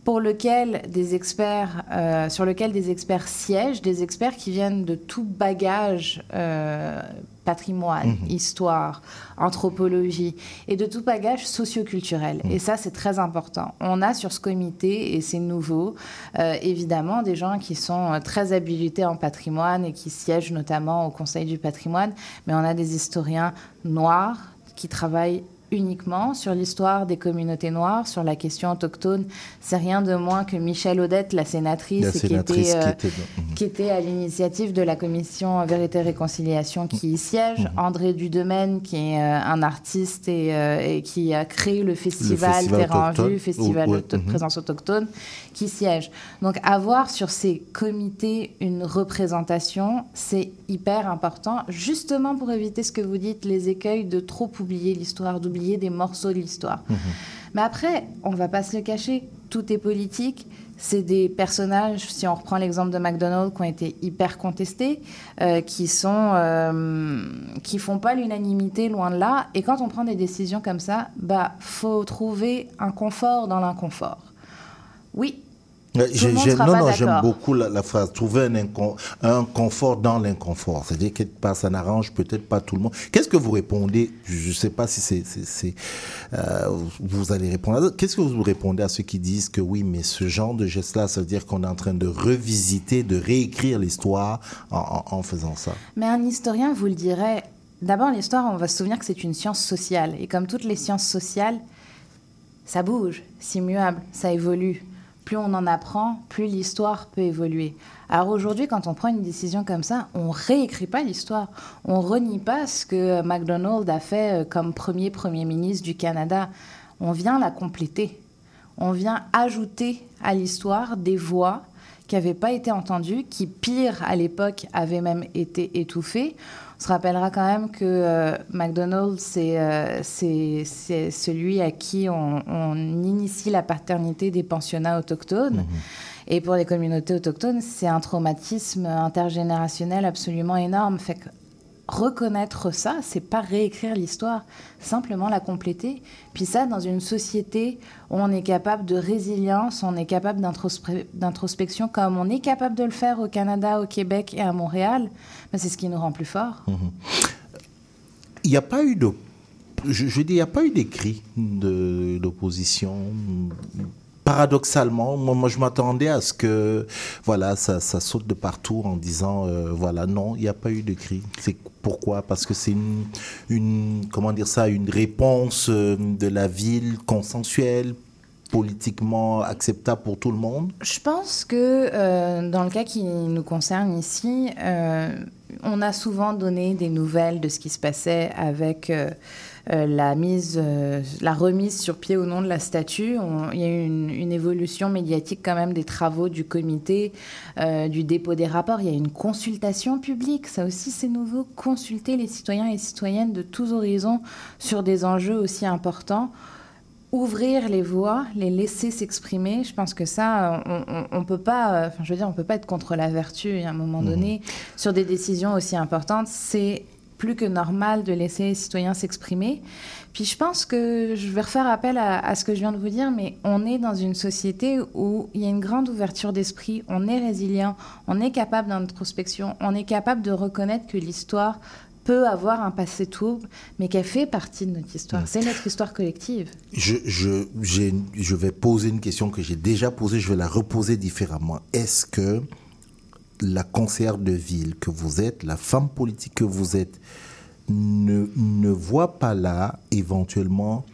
pour lequel des experts, euh, sur lequel des experts siègent, des experts qui viennent de tout bagage euh, patrimoine, Mhm. histoire, anthropologie et de tout bagage socioculturel. Et ça, c'est très important. On a sur ce comité, et c'est nouveau, euh, évidemment, des gens qui sont très habilités en patrimoine et qui siègent notamment au Conseil du patrimoine, mais on a des historiens noirs qui travaillent uniquement sur l'histoire des communautés noires, sur la question autochtone. C'est rien de moins que Michel Odette, la sénatrice, La et qui sénatrice était, qui euh, était dans- qui était à l'initiative de la commission Vérité et Réconciliation qui y siège, Mhm. André Dudemaine qui est euh, un artiste et, euh, et qui a créé le festival, festival Terre en. Vue, Festival Oh, ouais, auto- mhm. Présence autochtone, qui siège. Donc avoir sur ces comités une représentation, c'est hyper important, justement pour éviter ce que vous dites, les écueils de trop oublier l'histoire, d'oublier des morceaux de l'histoire. Mais après, on va pas se le cacher, tout est politique. C'est des personnages, si on reprend l'exemple de McDonald's, qui ont été hyper contestés, euh, qui sont, euh, qui font pas l'unanimité loin de là. Et quand on prend des décisions comme ça, bah faut trouver un confort dans l'inconfort. Oui. Non, non, j'aime beaucoup la, la phrase trouver un, incon- un confort dans l'inconfort. C'est-à-dire part, ça n'arrange peut-être pas tout le monde. Qu'est-ce que vous répondez? Je ne sais pas si c'est. euh, vous allez répondre. Qu'est-ce que vous répondez à ceux qui disent que oui, mais ce genre de geste-là, ça veut dire qu'on est en train de revisiter, de réécrire l'histoire en, en- en faisant ça? Mais un historien vous le dirait. D'abord, l'histoire, on va se souvenir que c'est une science sociale. Et comme toutes les sciences sociales, ça bouge, c'est immuable, ça évolue. Plus on en apprend, plus l'histoire peut évoluer. Alors aujourd'hui, quand on prend une décision comme ça, on réécrit pas l'histoire. On renie pas ce que MacDonald a fait euh, comme premier Premier ministre du Canada. On vient la compléter. On vient ajouter à l'histoire des voix qui n'avaient pas été entendues, qui, pire, à l'époque, avaient même été étouffées. On se rappellera quand même que euh, McDonald's, c'est euh, c'est- celui à qui on, on initie la paternité des pensionnats autochtones. Et pour les communautés autochtones, c'est un traumatisme intergénérationnel absolument énorme. Fait que reconnaître ça, c'est pas réécrire l'histoire, simplement la compléter. Puis ça, dans une société où on est capable de résilience, on est capable d'introspection, comme on est capable de le faire au Canada, au Québec et à Montréal, ben, c'est ce qui nous rend plus forts. Il n'y a pas eu de. Je, dis, il n'y a pas eu d'écrit d'opposition. Paradoxalement, moi, je m'attendais à ce que voilà, ça, saute de partout en disant euh, voilà, non, il n'y a pas eu d'écrit. C'est pourquoi? Parce que c'est une, comment dire ça, une réponse euh, de la ville consensuelle, politiquement acceptable pour tout le monde. Je pense que euh, dans le cas qui nous concerne ici, on a souvent donné des nouvelles de ce qui se passait avec la mise, euh, la remise sur pied au nom de la statue. On- Il y a eu une, une évolution médiatique quand même des travaux du comité, euh, du dépôt des rapports. Il y a une consultation publique. Ça aussi, c'est nouveau. Consulter les citoyens et citoyennes de tous horizons sur des enjeux aussi importants ouvrir les voies, les laisser s'exprimer. Je pense que ça, on, on peut pas, euh, enfin, je veux dire, on peut pas être contre la vertu. À un moment donné, sur des décisions aussi importantes, c'est plus que normal de laisser les citoyens s'exprimer. Puis je pense que je vais refaire appel à, à ce que je viens de vous dire, mais on est dans une société où il y a une grande ouverture d'esprit, on est résilient, on est capable d'introspection, on est capable de reconnaître que l'histoire peut avoir un passé trouble, mais qu'elle fait partie de notre histoire. C'est notre histoire collective. Je, je, j'ai- je vais poser une question que j'ai déjà posée, je vais la reposer différemment. Est-ce que la conseillère de ville que vous êtes, la femme politique que vous êtes, ne, voit pas là éventuellement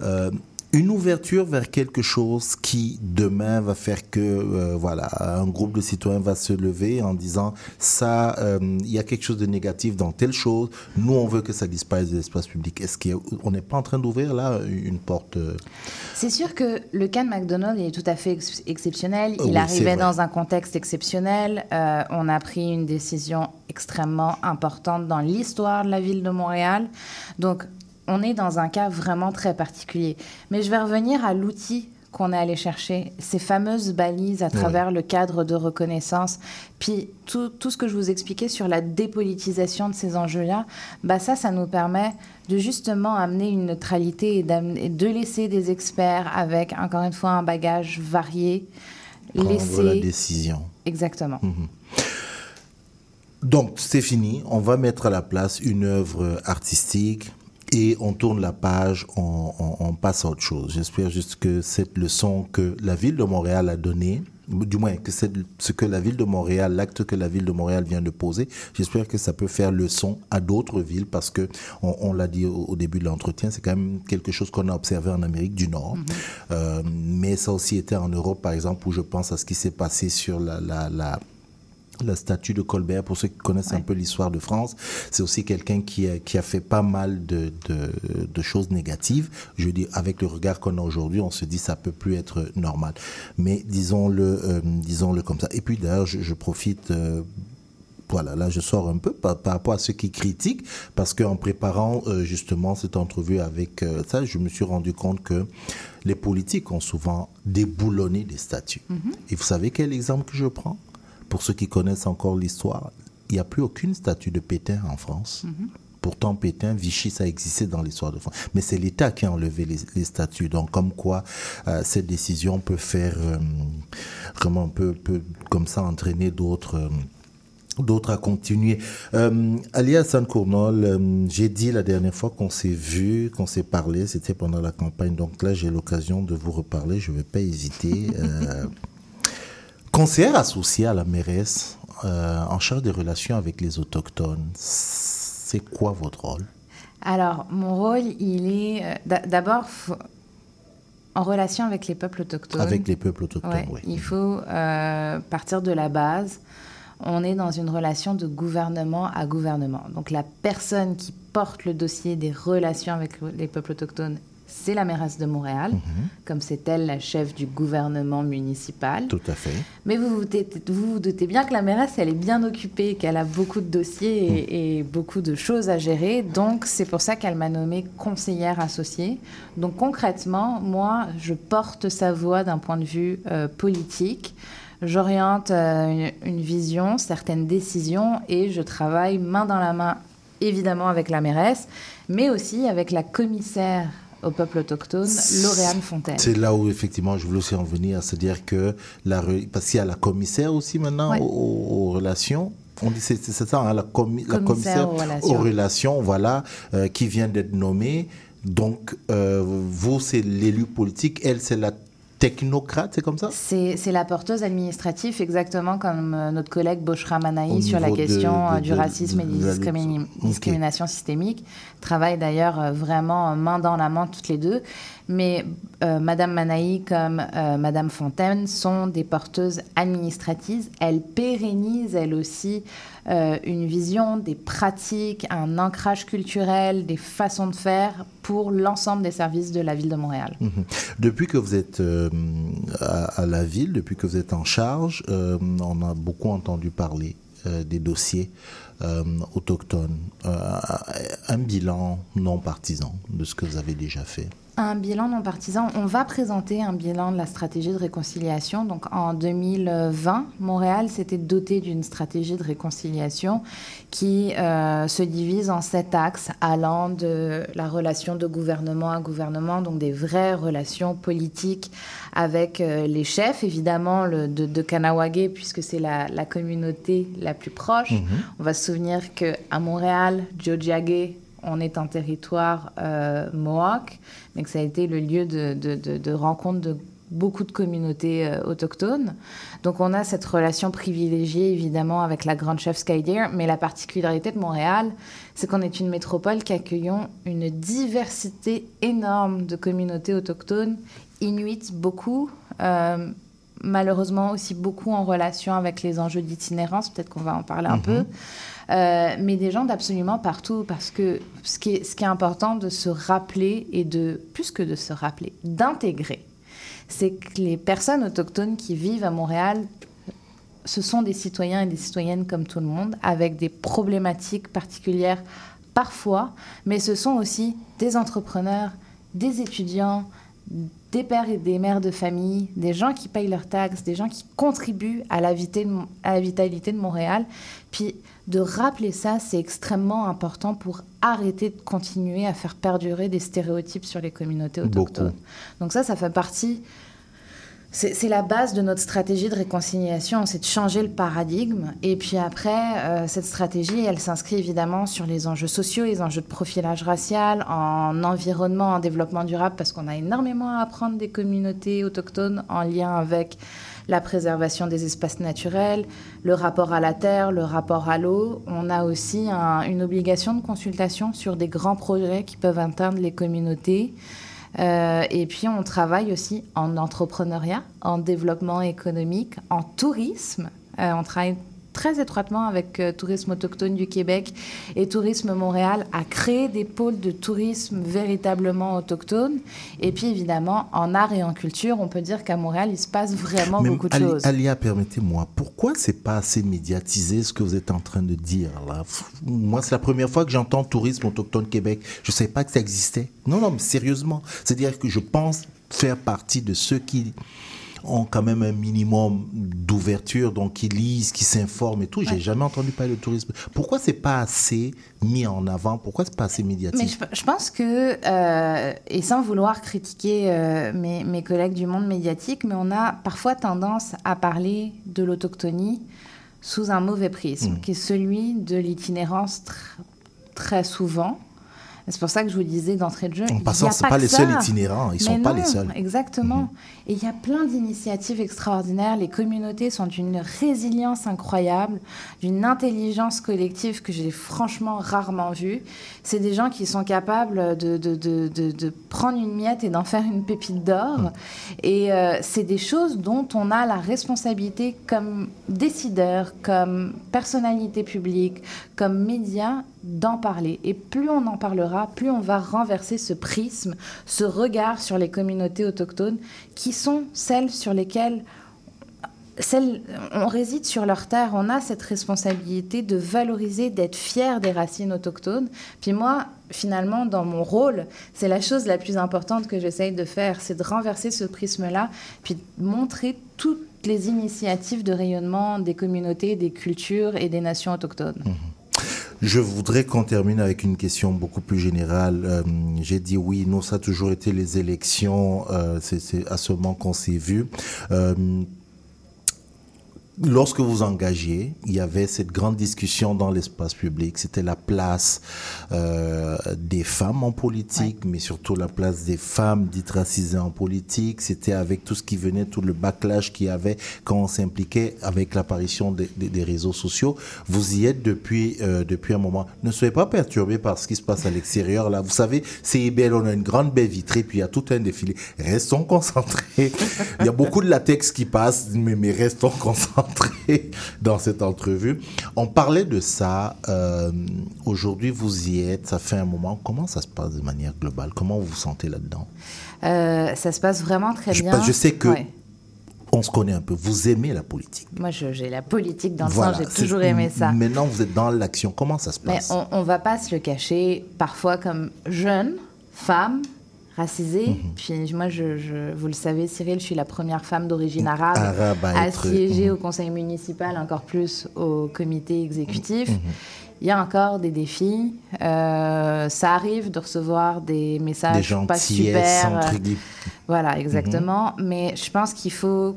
euh, une ouverture vers quelque chose qui demain va faire que euh, voilà un groupe de citoyens va se lever en disant ça euh, il y a quelque chose de négatif dans telle chose nous on veut que ça disparaisse de l'espace public est-ce qu'on n'est pas en train d'ouvrir là une porte euh, C'est sûr que le cas de McDonald's est tout à fait ex- exceptionnel. Il Oui, arrivait dans un contexte exceptionnel. On a pris une décision extrêmement importante dans l'histoire de la ville de Montréal. Donc, on est dans un cas vraiment très particulier. Mais je vais revenir à l'outil qu'on est allé chercher, ces fameuses balises à travers le cadre de reconnaissance, puis tout, tout ce que je vous expliquais sur la dépolitisation de ces enjeux-là, bah ça, ça nous permet de justement amener une neutralité et, de laisser des experts avec, encore une fois, un bagage varié, prendre laisser... la décision Exactement. Mhm. Donc, c'est fini. On va mettre à la place une œuvre artistique et on tourne la page, on, on- on passe à autre chose. J'espère juste que cette leçon que la ville de Montréal a donnée, du moins que ce que la ville de Montréal, l'acte que la ville de Montréal vient de poser, j'espère que ça peut faire leçon à d'autres villes parce que on, on l'a dit au, au début de l'entretien, c'est quand même quelque chose qu'on a observé en Amérique du Nord, Euh, mais ça a aussi été en Europe par exemple où je pense à ce qui s'est passé sur la, la, la la statue de Colbert, pour ceux qui connaissent un peu l'histoire de France, c'est aussi quelqu'un qui a, qui a fait pas mal de, de, de choses négatives. Je dis, avec le regard qu'on a aujourd'hui, on se dit ça peut plus être normal. Mais disons-le, euh, disons-le comme ça. Et puis d'ailleurs, je, je profite. euh, voilà, là je sors un peu par, par rapport à ceux qui critiquent, parce qu'en préparant euh, justement cette entrevue avec euh, ça, je me suis rendu compte que les politiques ont souvent déboulonné des statues. Et vous savez quel exemple que je prends? Pour ceux qui connaissent encore l'histoire, il n'y a plus aucune statue de Pétain en France. Pourtant, Pétain, Vichy, ça existait dans l'histoire de France. Mais c'est l'État qui a enlevé les, les statues. Donc, comme quoi, euh, cette décision peut faire euh, vraiment un peu, peu comme ça entraîner d'autres. euh, d'autres à continuer. Euh, Alia Sancournol, euh, j'ai dit la dernière fois qu'on s'est vu, qu'on s'est parlé, c'était pendant la campagne. Donc là, j'ai l'occasion de vous reparler, je ne vais pas hésiter. Euh, conseillère associée à la mairesse euh, en charge des relations avec les autochtones, c'est quoi votre rôle? Alors, mon rôle, il est euh, d'a- d'abord en relation avec les peuples autochtones. Avec les peuples autochtones, Ouais, oui. Il faut euh, partir de la base. On est dans une relation de gouvernement à gouvernement. Donc, la personne qui porte le dossier des relations avec le- les peuples autochtones, c'est la mairesse de Montréal, Mhm. comme c'est elle la chef du gouvernement municipal. Tout à fait. Mais vous vous, doutez- vous vous doutez bien que la mairesse, elle est bien occupée, qu'elle a beaucoup de dossiers et, et beaucoup de choses à gérer. Donc, c'est pour ça qu'elle m'a nommée conseillère associée. Donc, concrètement, moi, je porte sa voix d'un point de vue euh, politique. J'oriente euh, une, une vision, certaines décisions et je travaille main dans la main, évidemment, avec la mairesse, mais aussi avec la commissaire au peuple autochtone, Lauriane Fontaine. C'est là où effectivement je voulais aussi en venir, c'est-à-dire que la parce qu'il y a la commissaire aussi maintenant Ouais. aux, relations. On dit c'est ça, hein, la, commi- la Commissaire commissaire aux relations. aux relations, voilà, euh, qui vient d'être nommée. Donc euh, vous c'est l'élu politique, elle c'est la technocrate, c'est comme ça? C'est la porteuse administrative, exactement comme euh, notre collègue Boshra Manaï sur la de- question euh, de- du de- racisme et de des la lutte. discrimini- Ok. discriminations systémiques. Travaillent d'ailleurs euh, vraiment main dans la main toutes les deux. Mais euh, Madame Manaï comme euh, Madame Fontaine sont des porteuses administratives. Elles pérennisent, elles aussi, euh, une vision, des pratiques, un ancrage culturel, des façons de faire pour l'ensemble des services de la ville de Montréal. Mhm. Depuis que vous êtes euh, à, la ville, depuis que vous êtes en charge, euh, on a beaucoup entendu parler des dossiers autochtones. Un bilan non partisan de ce que vous avez déjà fait? Un bilan non partisan. On va présenter un bilan de la stratégie de réconciliation. Donc en 2020, Montréal s'était doté d'une stratégie de réconciliation qui euh, se divise en sept axes allant de la relation de gouvernement à gouvernement, donc des vraies relations politiques avec euh, les chefs, évidemment le, de, de Kanawagé, puisque c'est la, la communauté la plus proche. Mhm. On va se souvenir qu'à Montréal, Djodjiagé, on est un territoire euh, Mohawk, donc ça a été le lieu de, de, de, de rencontre de beaucoup de communautés euh, autochtones. Donc on a cette relation privilégiée évidemment avec la grande chef Skydeer, mais la particularité de Montréal, c'est qu'on est une métropole qui accueillons une diversité énorme de communautés autochtones, inuits beaucoup, euh, malheureusement aussi beaucoup en relation avec les enjeux d'itinérance, peut-être qu'on va en parler un Mhm. peu, Euh, mais des gens d'absolument partout, parce que ce qui, est, ce qui est important de se rappeler et de, plus que de se rappeler, d'intégrer, c'est que les personnes autochtones qui vivent à Montréal, ce sont des citoyens et des citoyennes comme tout le monde, avec des problématiques particulières parfois, mais ce sont aussi des entrepreneurs, des étudiants, des pères et des mères de famille, des gens qui payent leurs taxes, des gens qui contribuent à la, vitalité de Montréal. Puis de rappeler ça, c'est extrêmement important pour arrêter de continuer à faire perdurer des stéréotypes sur les communautés autochtones. Donc ça, ça fait partie c'est c'est la base de notre stratégie de réconciliation, c'est de changer le paradigme. Et puis après, euh, cette stratégie, elle s'inscrit évidemment sur les enjeux sociaux, les enjeux de profilage racial, en environnement, en développement durable, parce qu'on a énormément à apprendre des communautés autochtones en lien avec la préservation des espaces naturels, le rapport à la terre, le rapport à l'eau. On a aussi un- une obligation de consultation sur des grands projets qui peuvent atteindre les communautés. Euh, et puis on travaille aussi en entrepreneuriat, en développement économique, en tourisme. Euh, on travaille très étroitement avec euh, Tourisme autochtone du Québec et Tourisme Montréal à créer des pôles de tourisme véritablement autochtones. Et puis évidemment, en art et en culture, on peut dire qu'à Montréal, il se passe vraiment Mais beaucoup de Ali- choses. Alia, permettez-moi, pourquoi c'est pas assez médiatisé ce que vous êtes en train de dire là? Moi, c'est la première fois que j'entends tourisme autochtone Québec. Je ne savais pas que ça existait. Non, non, mais sérieusement. C'est-à-dire que je pense faire partie de ceux qui ont quand même un minimum d'ouverture, donc qui lisent, qui s'informent et tout. J'ai Ouais. jamais entendu parler de tourisme. Pourquoi c'est pas assez mis en avant? Pourquoi c'est pas assez médiatisé Mais je, je pense que, euh, et sans vouloir critiquer euh, mes, mes collègues du monde médiatique, mais on a parfois tendance à parler de l'autochtonie sous un mauvais prisme, Mm. qui est celui de l'itinérance tr- très souvent. C'est pour ça que je vous disais d'entrée de jeu. En passant, a c'est pas que les ça. seuls itinérants, ils Mais sont pas les seuls. Exactement. Et il y a plein d'initiatives extraordinaires. Les communautés sont d'une résilience incroyable, d'une intelligence collective que j'ai franchement rarement vue. C'est des gens qui sont capables de, de, de, prendre une miette et d'en faire une pépite d'or. Et euh, c'est des choses dont on a la responsabilité comme décideur, comme personnalité publique, comme média d'en parler. Et plus on en parlera, plus on va renverser ce prisme, ce regard sur les communautés autochtones qui sont celles sur lesquelles on réside sur leur terre, on a cette responsabilité de valoriser, d'être fier des racines autochtones. Puis moi, finalement, dans mon rôle, c'est la chose la plus importante que j'essaye de faire, c'est de renverser ce prisme-là, puis de montrer toutes les initiatives de rayonnement des communautés, des cultures et des nations autochtones. Je voudrais qu'on termine avec une question beaucoup plus générale. Euh, J'ai dit oui, non, ça a toujours été les élections. euh, c'est- à ce moment qu'on s'est vu. Euh, Lorsque vous engagiez, il y avait cette grande discussion dans l'espace public. C'était la place euh, des femmes en politique, mais surtout la place des femmes dites racisées en politique. C'était avec tout ce qui venait, tout le backlash qu'il y avait quand on s'impliquait avec l'apparition des, des- des réseaux sociaux. Vous y êtes depuis, euh, depuis un moment. Ne soyez pas perturbés par ce qui se passe à l'extérieur. Là, vous savez, c'est belle, on a une grande baie vitrée, puis il y a tout un défilé. Restons concentrés. Il y a beaucoup de latex qui passe, mais, mais restons concentrés dans cette entrevue. On parlait de ça. euh, Aujourd'hui, vous y êtes. Ça fait un moment. Comment ça se passe de manière globale? Comment vous vous sentez là-dedans? Euh, ça se passe vraiment très je, bien. je sais que Ouais. on se connaît un peu. Vous aimez la politique. Moi, j'ai la politique dans le Voilà, sang, j'ai toujours aimé ça. Maintenant, vous êtes dans l'action. Comment ça se Mais passe? on, on va pas se le cacher, parfois comme jeune, femme, racisée. Mhm. Puis moi, je, je- vous le savez, Cyril, je suis la première femme d'origine arabe, Arabe à à être- siéger Mhm. au conseil municipal, encore plus au comité exécutif. Mhm. Il y a encore des défis. Euh, ça arrive de recevoir des messages Des gentillesses, pas super. entre euh. Voilà, exactement. Mais je pense qu'il faut,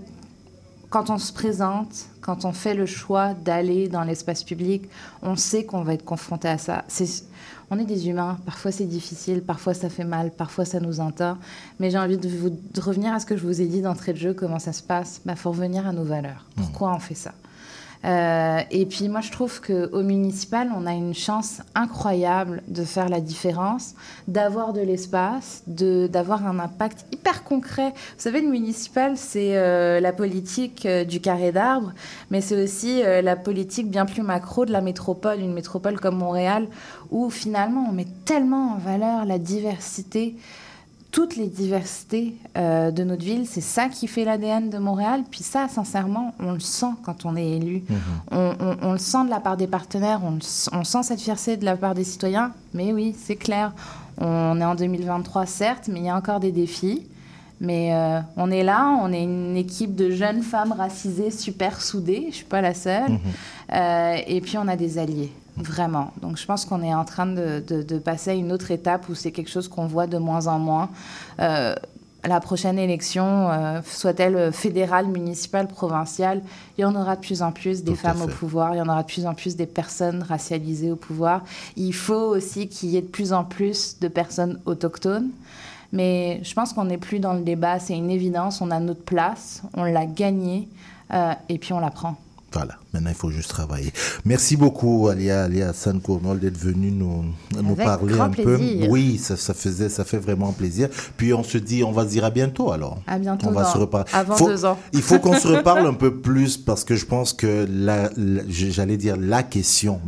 quand on se présente, quand on fait le choix d'aller dans l'espace public, on sait qu'on va être confronté à ça. C'est- on est des humains, parfois c'est difficile, parfois ça fait mal, parfois ça nous entend. Mais j'ai envie de, vous, de revenir à ce que je vous ai dit d'entrée de jeu, comment ça se passe. Il faut revenir à nos valeurs. Pourquoi on fait ça? Euh, et puis moi je trouve qu'au municipal, on a une chance incroyable de faire la différence, d'avoir de l'espace, d'avoir un impact hyper concret. Vous savez, le municipal, c'est euh, la politique euh, du carré d'arbres, mais c'est aussi la politique bien plus macro de la métropole, une métropole comme Montréal, où finalement on met tellement en valeur la diversité toutes les diversités euh, de notre ville. C'est ça qui fait l'ADN de Montréal. Puis ça, sincèrement, on le sent quand on est élu. on, on- on le sent de la part des partenaires, on, le on sent cette fierté de la part des citoyens. Mais oui, c'est clair. On est en 2023, certes, mais il y a encore des défis. Mais euh, on est là, on est une équipe de jeunes femmes racisées super soudées, je ne suis pas la seule. Euh, et puis on a des alliés, vraiment. Donc je pense qu'on est en train de, de- de passer à une autre étape où c'est quelque chose qu'on voit de moins en moins. Euh, la prochaine élection, euh, soit-elle fédérale, municipale, provinciale, il y en aura de plus en plus des Tout femmes au pouvoir, il y en aura de plus en plus des personnes racialisées au pouvoir. Il faut aussi qu'il y ait de plus en plus de personnes autochtones. Mais je pense qu'on n'est plus dans le débat, c'est une évidence, on a notre place, on l'a gagnée euh, et puis on la prend. Voilà, maintenant il faut juste travailler. Merci beaucoup, Alia, Alia Kournol, d'être venu nous, nous Avec parler grand un plaisir. peu. Oui, ça, ça, faisait, ça fait vraiment plaisir. Puis on se dit, on va se dire à bientôt alors. À bientôt On va se reparler. avant Faut- deux ans. Il faut qu'on se reparle un peu plus parce que je pense que la, la- j'allais dire la question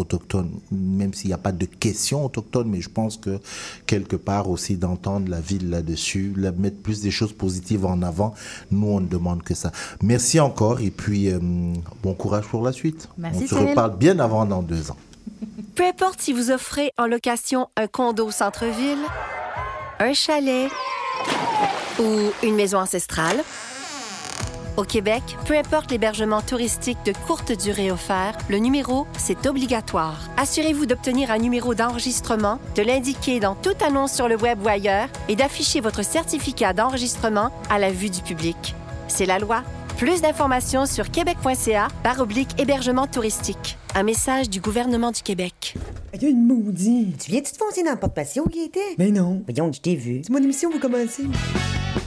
autochtone, même s'il n'y a pas de question autochtone, mais je pense que quelque part aussi d'entendre la ville là-dessus, mettre plus des choses positives en avant, nous on ne demande que ça. Merci encore et puis euh, bon courage pour la suite. Merci, on se Cyril. reparle bien avant dans deux ans. Peu importe si vous offrez en location un condo au centre-ville, un chalet ou une maison ancestrale, au Québec, peu importe l'hébergement touristique de courte durée offert, le numéro, c'est obligatoire. Assurez-vous d'obtenir un numéro d'enregistrement, de l'indiquer dans toute annonce sur le web ou ailleurs et d'afficher votre certificat d'enregistrement à la vue du public. C'est la loi. Plus d'informations sur québec.ca par oblique hébergement touristique. Un message du gouvernement du Québec. Il y a une maudite. Tu viens-tu te foncer dans le porte-patio, Gaëtan? Mais non. Voyons, je t'ai vu. C'est mon émission, vous commencez.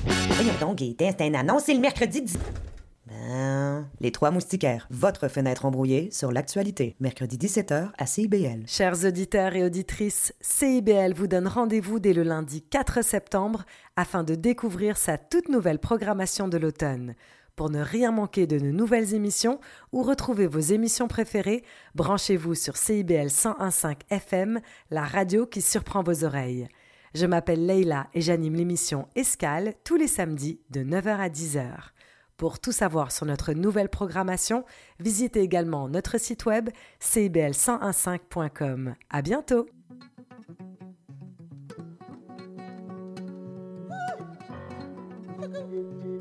Voyons donc, Gaëtan, c'est un annonce, c'est le mercredi 10... Ben, Les Trois Moustiquaires, votre fenêtre embrouillée sur l'actualité. Mercredi 17h à CIBL. Chers auditeurs et auditrices, CIBL vous donne rendez-vous dès le lundi 4 septembre afin de découvrir sa toute nouvelle programmation de l'automne. Pour ne rien manquer de nos nouvelles émissions ou retrouver vos émissions préférées, branchez-vous sur CIBL 101.5 FM, la radio qui surprend vos oreilles. Je m'appelle Leila et j'anime l'émission Escale tous les samedis de 9h à 10h. Pour tout savoir sur notre nouvelle programmation, visitez également notre site web cibl1015.com. À bientôt!